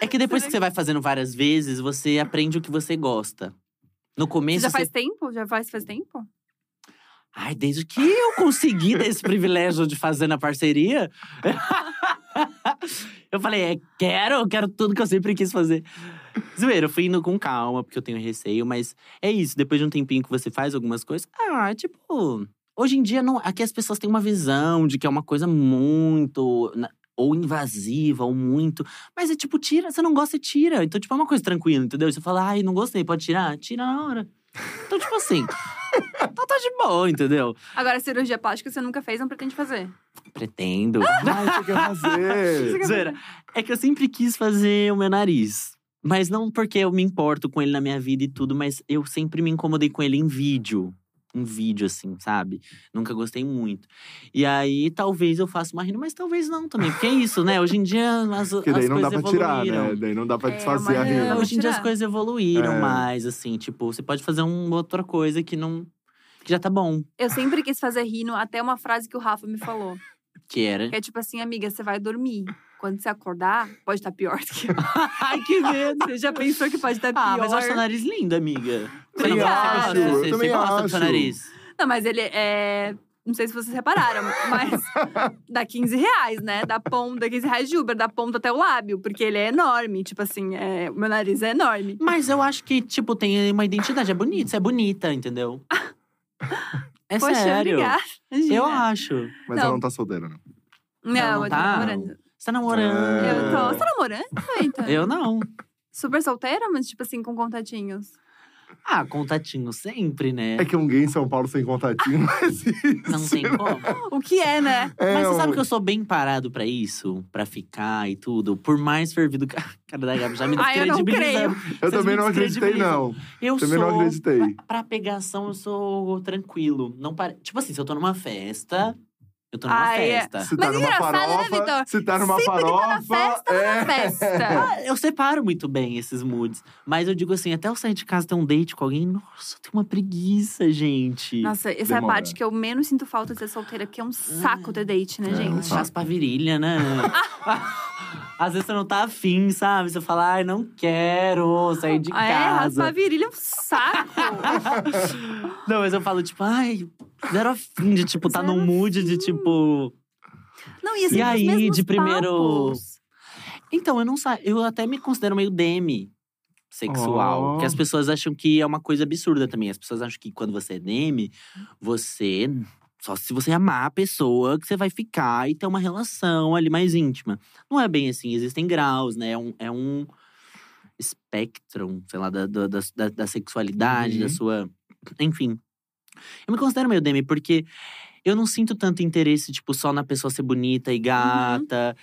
é que depois que você vai fazendo várias vezes, você aprende o que você gosta. No Você começo. já você- faz tempo? Já faz faz tempo? Ai, desde que eu consegui ter esse privilégio de fazer na parceria. eu falei, é, quero, quero tudo que eu sempre quis fazer. Zoeira, eu fui indo com calma, porque eu tenho receio, mas é isso. Depois de um tempinho que você faz algumas coisas, ah, tipo. Hoje em dia, não, aqui as pessoas têm uma visão de que é uma coisa muito. na- Ou invasiva, ou muito. Mas é tipo, tira, você não gosta, tira. Então, tipo, é uma coisa tranquila, entendeu? Você fala, ai, não gostei, pode tirar? Tira na hora. Então, tipo assim. então tá de boa, entendeu? Agora, cirurgia plástica você nunca fez, não pretende fazer. Pretendo. Ai, você quer fazer? É que eu sempre quis fazer o meu nariz. Mas não porque eu me importo com ele na minha vida e tudo, mas eu sempre me incomodei com ele em vídeo. Um vídeo, assim, sabe? Nunca gostei muito. E aí, talvez eu faça uma rino, mas talvez não também. Porque é isso, né? Hoje em dia, as, Porque as daí não dá coisas pra tirar, evoluíram. né? Daí não dá pra É, desfazer a É, rima. hoje em dia as tirar. coisas evoluíram É. mais, assim. Tipo, você pode fazer uma outra coisa que não… Que já tá bom. Eu sempre quis fazer rino, até uma frase que o Rafa me falou. Que era… Que é tipo assim, amiga, você vai dormir. Quando você acordar, pode estar pior do que Ai, que medo! Você já pensou que pode estar pior? Ah, mas eu acho seu nariz lindo, amiga. Você não gosta? acho, Você, do seu nariz? Não, mas ele é. Não sei se vocês repararam, mas dá 15 reais, né? Da ponta, 15 reais de Uber, da ponta até o lábio, porque ele é enorme. Tipo assim, é... o meu nariz é enorme. Mas eu acho que, tipo, tem uma identidade. É bonito, você é bonita, entendeu? É Poxa, sério. obrigada. Eu acho. Mas Não. ela não tá solteira, não. Não, Ela não eu tô tá? namorando. Você tá namorando. É. Eu tô. Você tá namorando, Eita? Eu não. Super solteira, mas tipo assim, com contatinhos. Ah, contatinho sempre, né? É que um gay em São Paulo sem contatinho não existe. Não tem como. O que é, né? É, Mas você um- sabe que eu sou bem parado pra isso? Pra ficar e tudo. Por mais fervido que… Cara da Gabi já me eu descredibilizando. Eu Vocês também não acreditei, não. Eu Também sou… não acreditei. Pra, pra pegação, eu sou tranquilo. Não pare... Tipo assim, se eu tô numa festa… Eu tô numa é. festa. Se tá Mas numa engraçado, né, farofa, Vitor? se tá numa Sempre que tá farofa, na festa, é. na festa. Ah, eu separo muito bem esses moods. Mas eu digo assim, até eu sair de casa ter um date com alguém, nossa, eu tenho uma preguiça, gente. Nossa, essa é a Demora. parte que eu menos sinto falta de ser solteira, porque é um saco ter date, né, É, gente? um saco. Raspa a virilha, né? Às vezes você não tá afim, sabe? Você fala, ai, não quero sair de Ah, É, raspar a casa. virilha é um saco. não, mas eu falo, tipo, ai, zero afim de, tipo, tá Zero num mood de, tipo… Não, e assim, E aí, de primeiro- papos. Então, eu não sei, eu até me considero meio demi sexual. Oh. Que as pessoas acham que é uma coisa absurda também. As pessoas acham que quando você é demi, você… Só se você amar a pessoa que você vai ficar e ter uma relação ali mais íntima. Não é bem assim, existem graus, né? É um, é um espectro, sei lá, da, da, da, da sexualidade, da Uhum. sua… Enfim. Eu me considero meio demi porque eu não sinto tanto interesse, tipo, só na pessoa ser bonita e gata.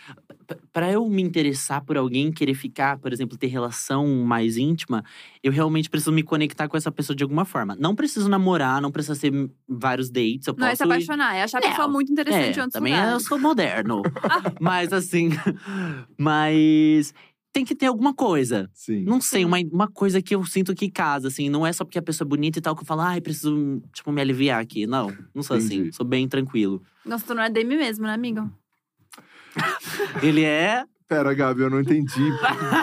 P- Pra eu me interessar por alguém, querer ficar, por exemplo, ter relação mais íntima, eu realmente preciso me conectar com essa pessoa de alguma forma. Não preciso namorar, não precisa ser vários dates. Eu Não é posso se apaixonar, é achar a Não, pessoa muito interessante em é, outros também eu lugares. sou moderno. mas assim, mas tem que ter alguma coisa. Sim. Não sei, uma, uma coisa que eu sinto que casa, assim. Não é só porque a pessoa é bonita e tal que eu falo, ai, preciso, tipo, me aliviar aqui. Não, não sou assim. Entendi. Sou bem tranquilo. Nossa, tu não é Demi mesmo, né, amigo? Ele é. Pera, Gabi, eu não entendi.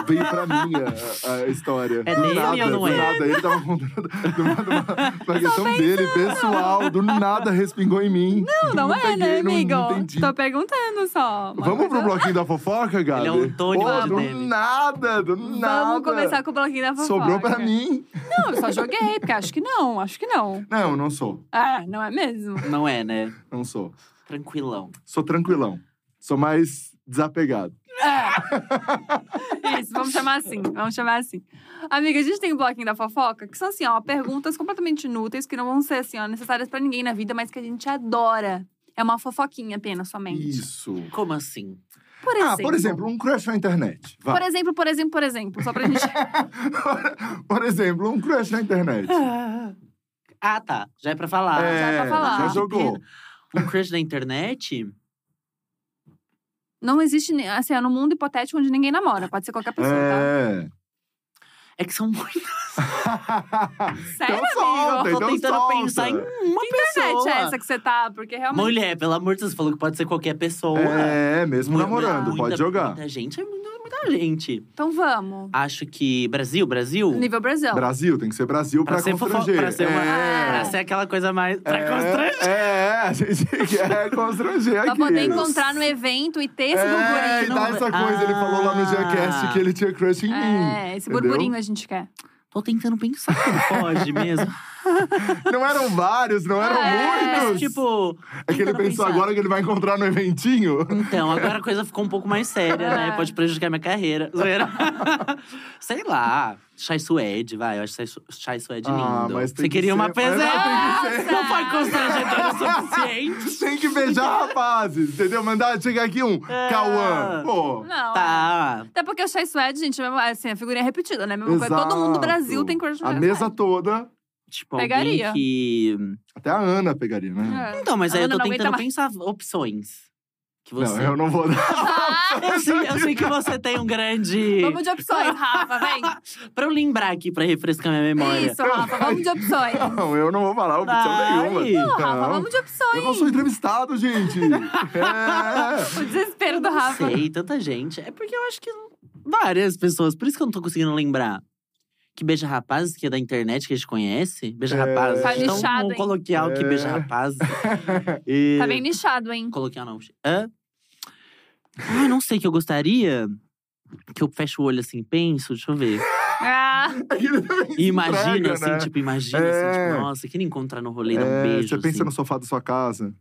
Veio pra mim a, a história. É do dele nada, ou não do é? nada. Ele tava contando de uma, de uma- uma questão dele, pessoal. Do nada respingou em mim. Não, não é, né, peguei, não- amigo? Não, entendi. Tô perguntando só. Vamos pro bloquinho da fofoca, Gabi? Ele é o Antônio Pô, do Demi. nada, do nada. Vamos começar com o bloquinho da fofoca. Sobrou pra mim. Não, eu só joguei, porque acho que não, acho que não. Não, não sou. Ah, não é mesmo? Não é, né? Não sou. Tranquilão. Sou tranquilão. Sou mais desapegado. Isso, vamos chamar assim, vamos chamar assim. Amiga, a gente tem o bloquinho da fofoca, que são assim, ó, perguntas completamente inúteis, que não vão ser assim, ó, necessárias pra ninguém na vida, mas que a gente adora. É uma fofoquinha apenas, somente. Isso. Como assim? Por exemplo. Ah, por exemplo, um crush na internet. Por Vai. exemplo, por exemplo, por exemplo, só pra gente. por exemplo, um crush na internet. Ah, tá. Já é pra falar. é, já pra falar. já jogou. Um crush da internet? Não existe, assim, é no mundo hipotético onde ninguém namora, pode ser qualquer pessoa, tá? É. É que são muitas. Sério, então solta, amigo? Tô então tentando solta. pensar em uma Que internet pessoa. é essa que você tá? Porque realmente. Mulher, pelo amor de Deus, você falou que pode ser qualquer pessoa. É, mesmo Muita- namorando, muita- pode jogar. Muita gente, é muita, muita gente. Então vamos. Acho que Brasil, Brasil. Nível Brasil. Brasil, tem que ser Brasil pra, Pra ser, fofo, constranger. pra, ser uma, é. pra ser aquela coisa mais. Pra é, constranger. É, a gente quer constranger Pra aqui. poder encontrar no evento e ter esse É, e burburinho. dá essa coisa. Ele falou lá no Ah. Giacast que ele tinha crush em mim. É, esse entendeu? burburinho a gente quer. Tô tentando pensar como pode mesmo. Não eram vários, não eram É, muitos. tipo. é que ele pensou pensar. agora que ele vai encontrar no eventinho. Então, agora a coisa ficou um pouco mais séria, né? Pode prejudicar minha carreira. Sei lá. Chai Suede, vai. Eu acho Chai Su- Chai Suede lindo. Ah, mas tem Você que queria uma ser- pesada? Não foi constrangedor o suficiente. Tem que beijar rapazes, entendeu? Mandar chegar aqui um É. Cauã. Pô. Não. Tá. Até porque o Chai Suede, gente, é assim, a figurinha é repetida, né? Mesma coisa. Todo mundo do Exato. Brasil tem crush no A mesa Suede. toda. Tipo, Pegaria. que. Até a Ana pegaria, né? É. Então, mas aí A eu tô Ana não aguenta tentando mais. pensar opções. Que você. Não, eu não vou dar. Eu sei, eu sei que você tem um grande. Vamos de opções, Rafa, vem. Pra eu lembrar aqui, pra refrescar minha memória. Isso, Rafa, vamos de opções. Não, eu não vou falar opção Vai. nenhuma. Não, Rafa, vamos de opções. Eu não sou entrevistado, gente. É. O desespero do Não Rafa. sei, tanta gente. É porque eu acho que várias pessoas. Por isso que eu não tô conseguindo lembrar. Que Beija Rapazes, que é da internet, que a gente conhece. Beija É. Rapazes. Tá tão nichado, hein? coloquial que É. Beija Rapazes. E... Tá bem nichado, hein? Coloquial não. Hã? Ah, não sei o que eu gostaria. Que eu fecho o olho assim, penso, deixa eu ver. Ah, E imagino, entrega, assim, né? tipo, imagina, É. assim, tipo, nossa, queria encontrar no rolê, dar um É, beijo. Você pensa assim. no sofá da sua casa.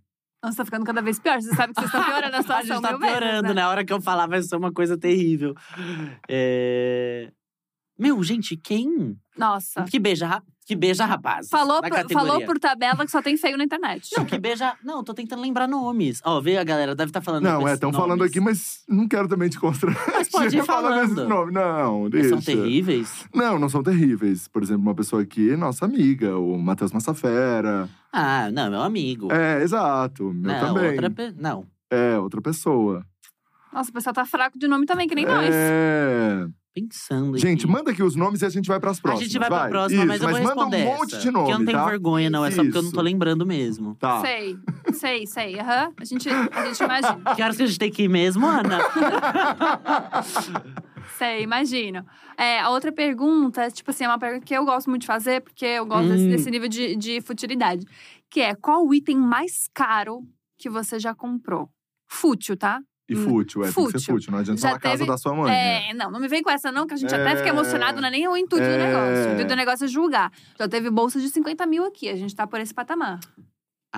nossa, tá ficando cada vez pior. Você sabe que vocês estão piorando a A situação gente tá piorando, né? né? A hora que eu falar vai ser uma coisa terrível. É... Meu, gente, quem? Nossa. Que beija, que beija rapaz. Falou, por, falou por tabela que só tem feio na internet. Não, que beija. Não, tô tentando lembrar nomes. Ó, vê a galera, deve estar falando. Não, é, estão falando aqui, mas não quero também te constranger. Mas pode ir falando esses falando. nomes. Não, Eles deixa. são terríveis. Não, não são terríveis. Por exemplo, uma pessoa aqui, nossa amiga, o Matheus Massafera. Ah, não, meu amigo. É, exato. Meu não, também. outra pe... Não. É, outra pessoa. Nossa, o pessoal tá fraco de nome também, que nem nós. É. Pensando Gente, aqui. manda aqui os nomes e a gente vai pras A próximas. gente vai, pra próxima, Isso, mas eu vou manda responder um monte essa, de nome, Porque eu não tenho tá? vergonha, não. É só porque eu não tô Isso. lembrando mesmo. Tá. Sei, sei, sei. Aham. A, gente, a gente imagina. Que horas que a gente tem que ir mesmo, Ana? Sei, imagino. É, a outra pergunta, é, tipo assim, é uma pergunta que eu gosto muito de fazer, porque eu gosto desse, Hum. desse nível de, de futilidade. Que é, qual o item mais caro que você já comprou? Fútil, tá? E Hum, fútil, é, tem que ser fútil. fútil. Não adianta Já falar a casa teve- da sua mãe. né? É, não, não me vem com essa não, que a gente até É. fica emocionado, não é nem o intuito do É. negócio. O intuito do negócio é julgar. Já teve bolsa de 50 mil aqui, a gente tá por esse patamar.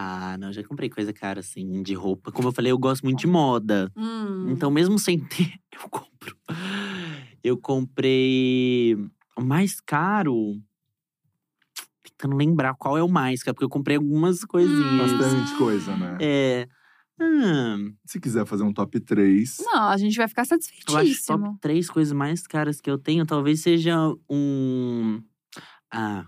ah, não, já comprei coisa cara, assim, de roupa. Como eu falei, eu gosto muito de moda. Hum. Então, mesmo sem ter, eu compro. Eu comprei o mais caro. Tentando lembrar qual é o mais caro, porque eu comprei algumas coisinhas. Hum. Bastante coisa, né? É. Hum, Se quiser fazer um top 3. Não, a gente vai ficar eu acho que top satisfeitíssimo. três coisas mais caras que eu tenho, talvez seja um. Ah,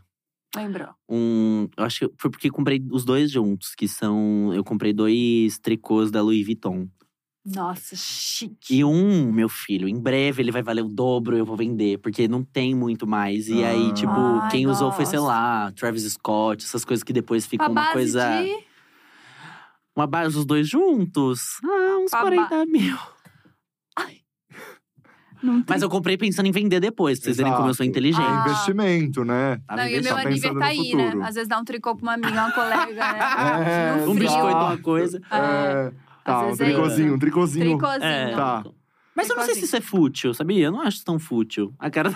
Lembrou. um. Eu acho que foi porque comprei os dois juntos, que são. Eu comprei dois tricôs da Louis Vuitton. Nossa, chique. E um, meu filho, em breve ele vai valer o dobro, eu vou vender, porque não tem muito mais. E aí, Ah. tipo, Ai, quem usou foi, sei lá, Travis Scott, essas coisas que depois ficam uma coisa. de… Uma base dos dois juntos? Ah, uns A ba- 40 mil. Não tem. Mas eu comprei pensando em vender depois, pra vocês verem como eu sou inteligente. Ah. Investimento, né? Não, e o meu. Tá aniversário tá aí, né? Às vezes dá um tricô pra uma amiga, uma colega, né? É, No Um biscoito, uma coisa. É. Tá, Às um é tricôzinho, um tricôzinho. Tricôzinho. É. Tá. Mas eu não sei se isso é fútil, sabia? Eu não acho tão fútil. A cara.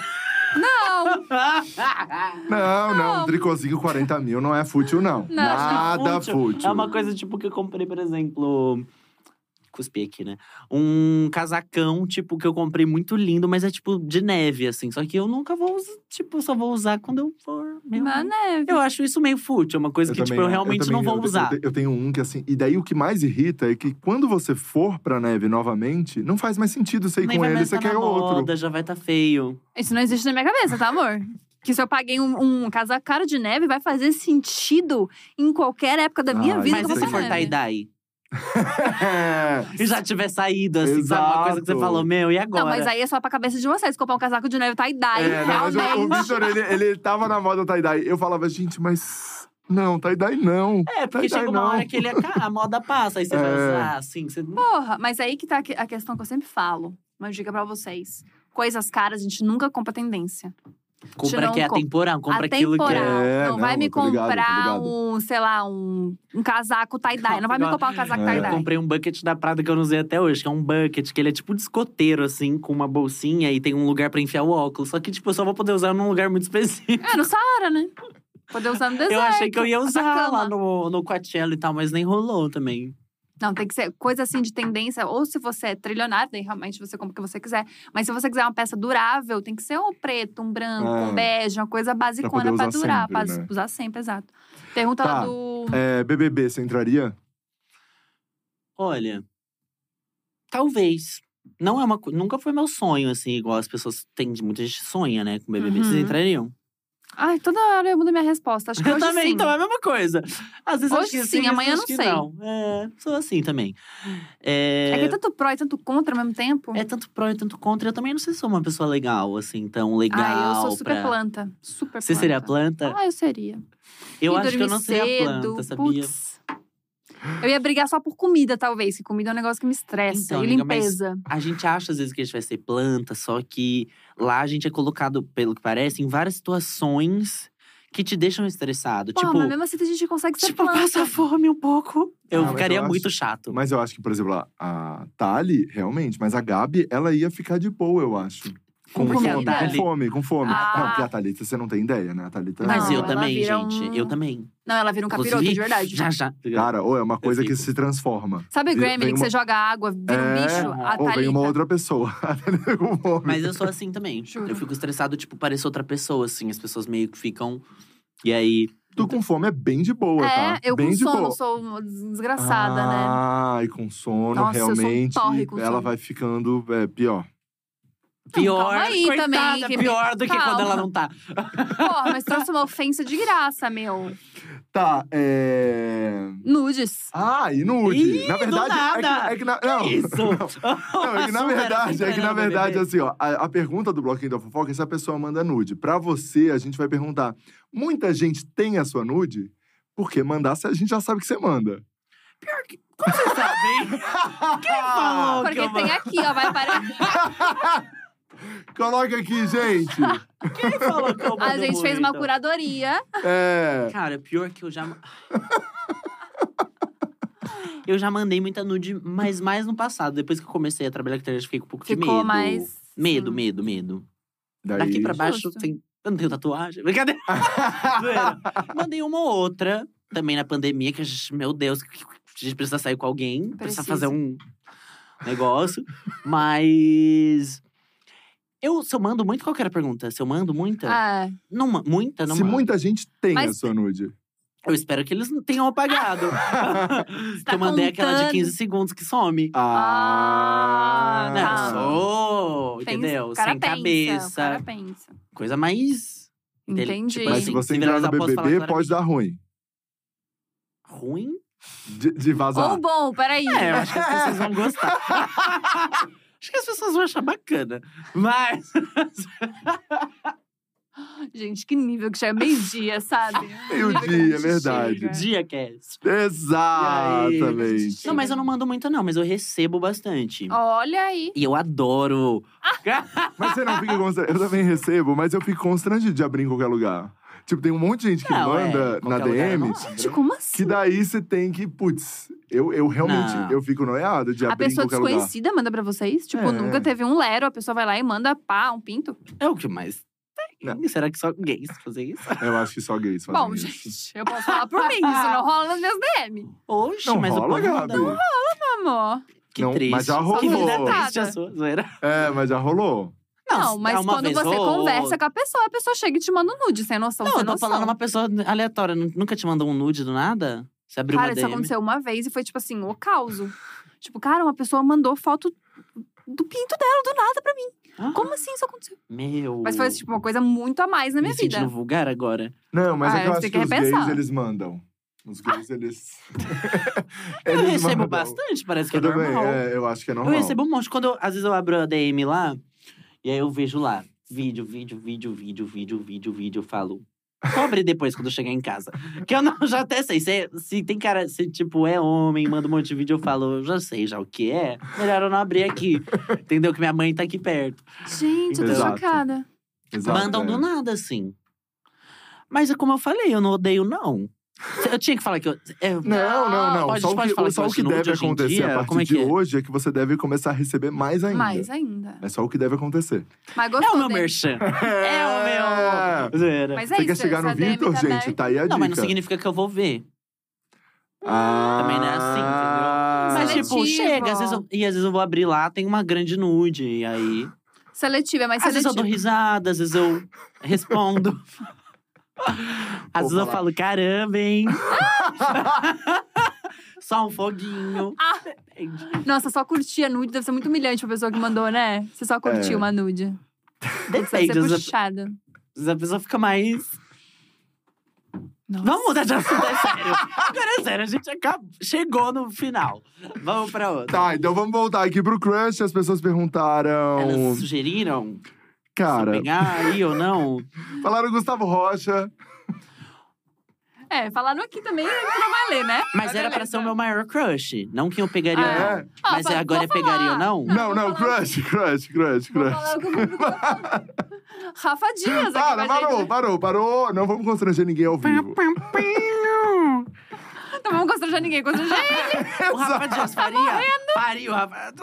Não, Não, um tricôzinho 40 mil não é fútil, não. Não, Nada Fútil. fútil. É uma coisa tipo que eu comprei, por exemplo. Cuspi aqui, né? Um casacão, tipo, que eu comprei muito lindo, mas é tipo de neve, assim. Só que eu nunca vou usar, tipo, só vou usar quando eu for. Meu, na neve. eu acho isso meio fútil, é uma coisa que, tipo, eu realmente também- não vou eu- usar. Eu, te- eu tenho um que, assim… E daí, o que mais irrita é que quando você for pra neve novamente, não faz mais sentido você ir Nem com ele, você tá quer outro. já vai estar feio. Isso não existe na minha cabeça, tá, amor? Que se eu paguei um, um casaco caro de neve, vai fazer sentido em qualquer época da minha Ai, vida. Mas eu e se for tie-dye? E já tiver saído, assim, sabe? Uma coisa que você Exato. falou, meu, e agora? Não, mas aí é só pra cabeça de vocês. Comprar um casaco de neve tie-dye, É, não, mas o- o, realmente. Vitor, ele, ele tava na moda tie-dye. Eu falava, gente, mas. Não, tie-dye não. É, porque chega uma não. hora que ele é, a moda passa, aí você vai É. usar, assim, você... Porra, mas aí que tá a questão que eu sempre falo. Uma dica pra vocês. Coisas caras, a gente nunca compra tendência. Compra que é compra. atemporal, compra aquilo que é… Não, vai me eu comprar ligado. um, sei lá, um, um casaco tie-dye. Não vai me comprar um casaco É. Eu tie-dye. comprei um bucket da Prada que eu não usei até hoje, que é um bucket que ele é tipo de escoteiro, assim, com uma bolsinha e tem um lugar pra enfiar o óculos. Só que, tipo, eu só vou poder usar num lugar muito específico. É, no Saara, né? Poder usar no deserto. eu achei que eu ia usar lá no, no Coachella e tal, mas nem rolou também. Não, tem que ser coisa assim de tendência. Ou se você é trilionário, daí realmente você compra o que você quiser. Mas se você quiser uma peça durável, tem que ser um preto, um branco, É. um bege, uma coisa basicona pra, usar durar. sempre, pra né? usar sempre, exato. Pergunta Tá. lá do. É, BBB, você entraria? Olha, talvez. Não é uma Nunca foi meu sonho, assim, igual as pessoas têm. Muita gente sonha, né, com BBB. Vocês Uhum. entrariam? Ai, toda hora eu mudo minha resposta. Acho que Eu hoje também, sim. então é a mesma coisa. Às vezes eu acho Hoje que sim, sim, amanhã não sei. Não. É, sou assim também. É É, que é tanto pró e tanto contra ao mesmo tempo. é tanto pró e tanto contra. Eu também não sei se sou uma pessoa legal, assim, tão legal. Ai, eu sou super pra... planta. Super Você planta. seria planta? Ah, eu seria. eu E acho que eu não seria cedo, planta, sabia? putz. Eu ia brigar só por comida, talvez. Que comida é um negócio que me estressa. Então, e amiga, limpeza. A gente acha às vezes que a gente vai ser planta, só que lá a gente é colocado, pelo que parece, em várias situações que te deixam estressado. Pô, tipo, mas mesmo assim a gente consegue ser tipo planta. passa fome um pouco. Eu Ah, ficaria eu acho- muito chato. Mas eu acho que, por exemplo, a, a Thali, realmente, mas a Gabi, ela ia ficar de boa, eu acho. Com a fome, com fome, com fome. Ah. Não, porque a Thalita, você não tem ideia, né? A Thalita. Mas Não, eu também, gente. um- Eu também. Não, ela vira um capiroto, de verdade. Já, já. Cara, ou é uma coisa que se transforma. Sabe Vem- Grammy, vem que uma- você joga água, vira um É, bicho? A Ou vem uma outra pessoa. Com fome. Mas eu sou assim também. Juro. Eu fico estressado, tipo, parecer outra pessoa, assim. As pessoas meio que ficam. E aí. Tu com fome é bem de boa, É, tá? eu bem com sono boa. sou uma desgraçada, né? Ah, e com sono, Nossa, eu sou um realmente, torre com ela sono. vai ficando é, pior. Pior, calma aí coitada, também, que- pior do que quando calma. ela não tá. Porra, mas trouxe uma ofensa de graça, meu. Tá, é. Nudes. Ah, e nude. Ih, na do verdade, nada. é que, é que na, não, Isso! Não, é que na verdade, é que na verdade, assim, ó, a, a pergunta do bloquinho da fofoca é se a pessoa manda nude. Pra você, a gente vai perguntar: muita gente tem a sua nude? Porque mandar, se a gente já sabe que você manda. Como vocês sabem? Quem falou que Porque eu tem aqui, ó, vai aparecer. Coloca aqui, gente. Quem falou que eu A gente fez uma curadoria. É. Cara, pior que eu já. eu já mandei muita nude, mas mais no passado. Depois que eu comecei a trabalhar com internet, fiquei com um pouco de Ficou medo. mais. Medo, Sim. medo, medo. Daí, Daqui pra baixo, Justo. tem... eu não tenho tatuagem. Brincadeira. Mandei uma ou outra, também na pandemia, que a gente, meu Deus, a gente precisa sair com alguém, precisa, Precisa. fazer um negócio. Mas. Eu, se eu mando muito, qual que era a pergunta? Se eu mando muita? Ah, Não, muita? Não Se mando. muita gente tem a Mas- sua nude. Eu espero que eles não tenham apagado. você que tá eu mandei aquela de contando. 15 segundos que some. Ah, Ah, Não, tá. sou, pensa- entendeu? o cara Sem pensa, cabeça. Cara pensa. Coisa mais Ele- Entendi. tipo Mas assim, se você se entrar no viralizar, posso falar BBB, claramente. pode dar ruim. ruim. De, de vazar. Ou bom, peraí. É, eu acho que as pessoas vão gostar. acho que as pessoas vão achar bacana. Mas. Gente, que nível que chega meio-dia, sabe? Meio-dia, é verdade. chega. Dia cast. Exatamente. Não, mas eu não mando muito, não, mas eu recebo bastante. Olha aí. E eu adoro. Mas você não fica constrangido. Eu também recebo, mas eu fico constrangido de abrir em qualquer lugar. Tipo, tem um monte de gente que Não, é, manda na qualquer lugar eu DM. não. Gente, como assim? Que daí você tem que, putz, eu, eu realmente Não. eu fico noiado de A abrir em pessoa qualquer lugar. desconhecida manda pra vocês? Tipo, É. nunca teve um lero, a pessoa vai lá e manda pá, um pinto? É o que mais tem. Será que só gays fazem isso? Eu acho que só gays fazem Bom, isso. gente, eu posso falar por mim, isso não rola nas minhas DM. Oxe, Não mas o rola, povo manda. Gabi. Amor. Que Não, triste. mas já Que rolou. vida triste a sua zoeira. É, mas já rolou. Não, mas é uma quando você ou conversa com a pessoa, a pessoa chega e te manda um nude, sem noção, Não, sem eu tô noção. falando uma pessoa aleatória. nu- Nunca te mandou um nude do nada? Você abriu Cara, uma isso DM? aconteceu uma vez e foi tipo assim, o caos. Tipo, cara, uma pessoa mandou foto do pinto dela do nada pra mim. Ah, Como assim isso aconteceu? Meu. Mas foi tipo uma coisa muito a mais na minha Me vida. sentindo vulgar agora. Não, mas Ah, é que eu acho tem que que os gays, eles mandam. Os gays, eles. Eu eles recebo mandam. bastante, parece que é Eu normal. é, eu acho que é Eu normal. recebo um monte. Quando eu- às vezes eu abro a DM lá, e aí eu vejo lá, vídeo, vídeo, vídeo, vídeo, vídeo, vídeo, vídeo, eu falo. Cobre depois quando eu chegar em casa. Que eu não, já até sei. Se, se tem cara, se tipo é homem, manda um monte de vídeo, eu falo, eu já sei já o que é. Melhor eu não abrir aqui. Entendeu? Que minha mãe tá aqui perto. Gente, eu tô Exato. chocada. Exato, Mandam é. do nada, assim. Mas é como eu falei, eu não odeio, não. Eu tinha que falar que eu. é, Não, não, não. Pode- só o pode que, falar só que o que deve acontecer dia? a partir Como é de que é? hoje é que você deve começar a receber mais ainda. Mais ainda. É só o que deve acontecer. Mas É gostou o meu dele. merchan. É o meu. Mas é Você isso, quer chegar no Vitor, tá gente? Tá aí a dica. Não, mas não significa que eu vou ver. Ah, Também não é assim, entendeu? Mas, Seletivo. tipo, chega. Às vezes eu, e às vezes eu vou abrir lá, tem uma grande nude. E aí. Seletivo, é mais Às vezes eu dou risada, às vezes eu respondo. Às vezes eu falo, caramba, hein? Só um foguinho. Ah. Nossa, só curtir a nude deve ser muito humilhante pra pessoa que mandou, né? Você só curtiu É. uma nude. Deve Depende. ser Às vezes puxada. às vezes a pessoa fica mais. Nossa. Vamos mudar de assunto, é sério. Agora é sério, a gente acabou, chegou no final. Vamos pra outra. Tá, então vamos voltar aqui pro crush. As pessoas perguntaram. Elas sugeriram Cara, se pegar aí ou não. falaram Gustavo Rocha. É, falaram aqui também que não vai ler, né? Mas era pra ser o meu maior crush. Não que eu pegaria, Ah, não. é? Ah, Mas pode- agora é vou pegaria ou não? Não, Não, não, crush, crush, crush, crush. Rafa Dias Para, parou, gente. parou, parou. Não vamos constranger ninguém ao vivo. Não vamos constranger ninguém, constranger ele. O Rafa Dias faria? Faria o Rafa.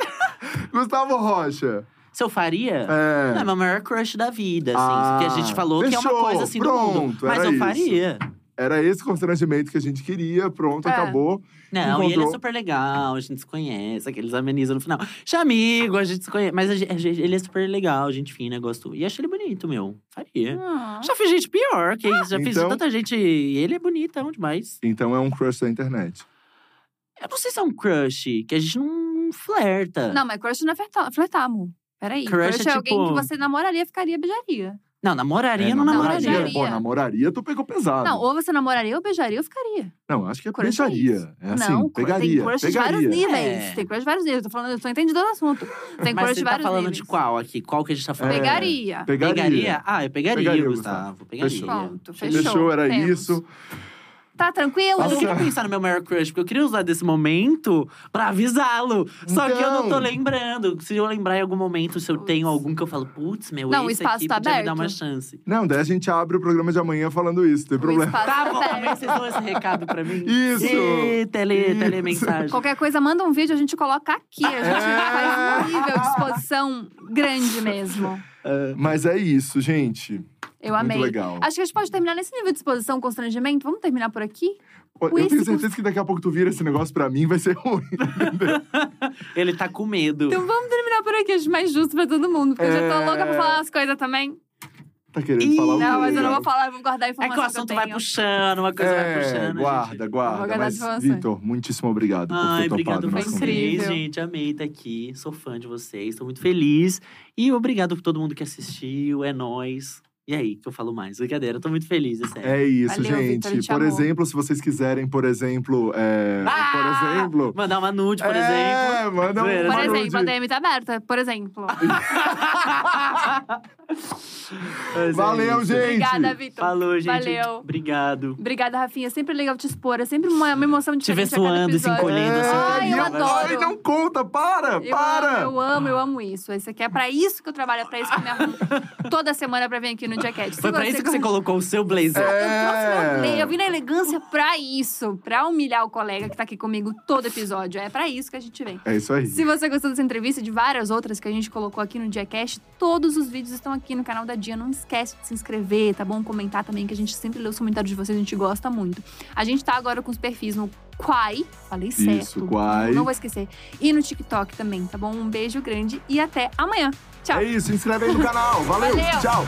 Gustavo Rocha. Se eu faria? É. Não, é meu maior crush da vida, assim. Ah, que a gente falou que é uma fechou, coisa assim do mundo. pronto, Mas eu isso. faria. Era esse constrangimento que a gente queria. Pronto, É. acabou. Não, e ele é Encontrou. super legal, a gente se conhece, aqueles amenizam no final. Já amigo, a gente se conhece. Mas a gente- a gente- ele é super legal, gente fina, gosto. E acho ele bonito, meu. Faria. Ah. Já fiz gente pior, que isso. Já fiz Então- tanta gente. E ele é bonitão demais. Então é um crush da internet. Eu não sei se é um crush, que a gente não flerta. Não, mas crush não é flertar, flertar amor. Peraí. Crush Crush, é é alguém tipo- que você namoraria, ficaria, beijaria. Não, namoraria, É, não namoraria. namoraria. Pô, namoraria, tu pegou pesado. Não, ou você namoraria ou beijaria ou ficaria. Não, acho que é Crush é beijaria. isso. É assim, não, pegaria. tem crush de vários pegaria. níveis. É. Tem crush de vários níveis. Eu tô falando, eu tô entendendo do assunto. Tem Mas crush você de tá vários falando níveis. de qual aqui? Qual que a gente tá falando? É. Pegaria. Pegaria. Pegaria? Ah, eu pegaria, Pegaria, Gustavo. Pegaria. Fechou. Pronto, fechou. Fechou, era Temos. isso. Tá tranquilo? Mas eu queria pensar no meu maior crush, porque eu queria usar desse momento pra avisá-lo. Só que eu não tô Então. lembrando. Se eu lembrar em algum momento, se eu tenho algum que eu falo, putz, meu, Não, o esse espaço aqui tá podia me dar aberto. uma chance. Não, daí a gente abre o programa de amanhã falando isso, não tem O problema. Tá bom, tá também aberto. vocês dão esse recado pra mim. Isso! Ih, tele, Isso. telemensagem. Qualquer coisa, manda um vídeo, a gente coloca aqui. A gente É. faz um nível de exposição grande mesmo. Mas é isso, gente. Eu amei. Muito legal. Acho que a gente pode terminar nesse nível de exposição, constrangimento. Vamos terminar por aqui? Eu tenho certeza que daqui a pouco tu vira esse negócio pra mim, vai ser ruim. Ele tá com medo. Então vamos terminar por aqui, acho mais justo pra todo mundo. Porque eu já tô É. louca pra falar as coisas também. Tá querendo Ih, falar o? Não, mas eu não vou falar, eu vou guardar a É informação que o assunto eu vai puxando, uma coisa vai É, puxando. guarda, gente. Vou guarda. guardar Mas. Vitor, muitíssimo obrigado por Ai, ter topado obrigado o foi nosso vocês, incrível. gente. Amei estar aqui. Sou fã de vocês. Tô muito feliz. E obrigado por todo mundo que assistiu. É nóis. E aí, que eu falo mais? Brincadeira, eu tô muito feliz, é sério. É isso, Valeu, gente. Gente por amou. exemplo, se vocês quiserem, por exemplo. é, Ah! Por exemplo. Mandar uma nude, por é, exemplo. manda uma Por nude. exemplo, a DM tá aberta, por exemplo. É Valeu, isso. gente. Obrigada, Vitor. Falou, gente. Valeu. Obrigado. Obrigada, Rafinha. Sempre legal te expor. É sempre uma, uma emoção Te ver diferente a cada suando se episódio. encolhendo assim. Ai, eu eu- adoro. Ai, não conta, para, Eu para. amo, eu amo, eu amo isso. Isso aqui é pra isso que eu trabalho, é pra isso que eu me arrumo toda semana pra vir aqui no Jacket. Foi pra isso que você colocou o seu blazer. Eu É. meu play, Eu vim na elegância pra isso. Pra humilhar o colega que tá aqui comigo todo episódio. É pra isso que a gente vem. É isso aí. Se você gostou dessa entrevista e de várias outras que a gente colocou aqui no Diacast, todos os vídeos estão aqui no canal da Dia. Não esquece de se inscrever, tá bom? Comentar também, que a gente sempre lê os comentários de vocês, a gente gosta muito. A gente tá agora com os perfis no Quai, falei certo. Isso, Quai. Não, não vou esquecer. E no TikTok também, tá bom? Um beijo grande e até amanhã. Tchau. É isso, se inscreve aí no canal. Valeu, Valeu. tchau.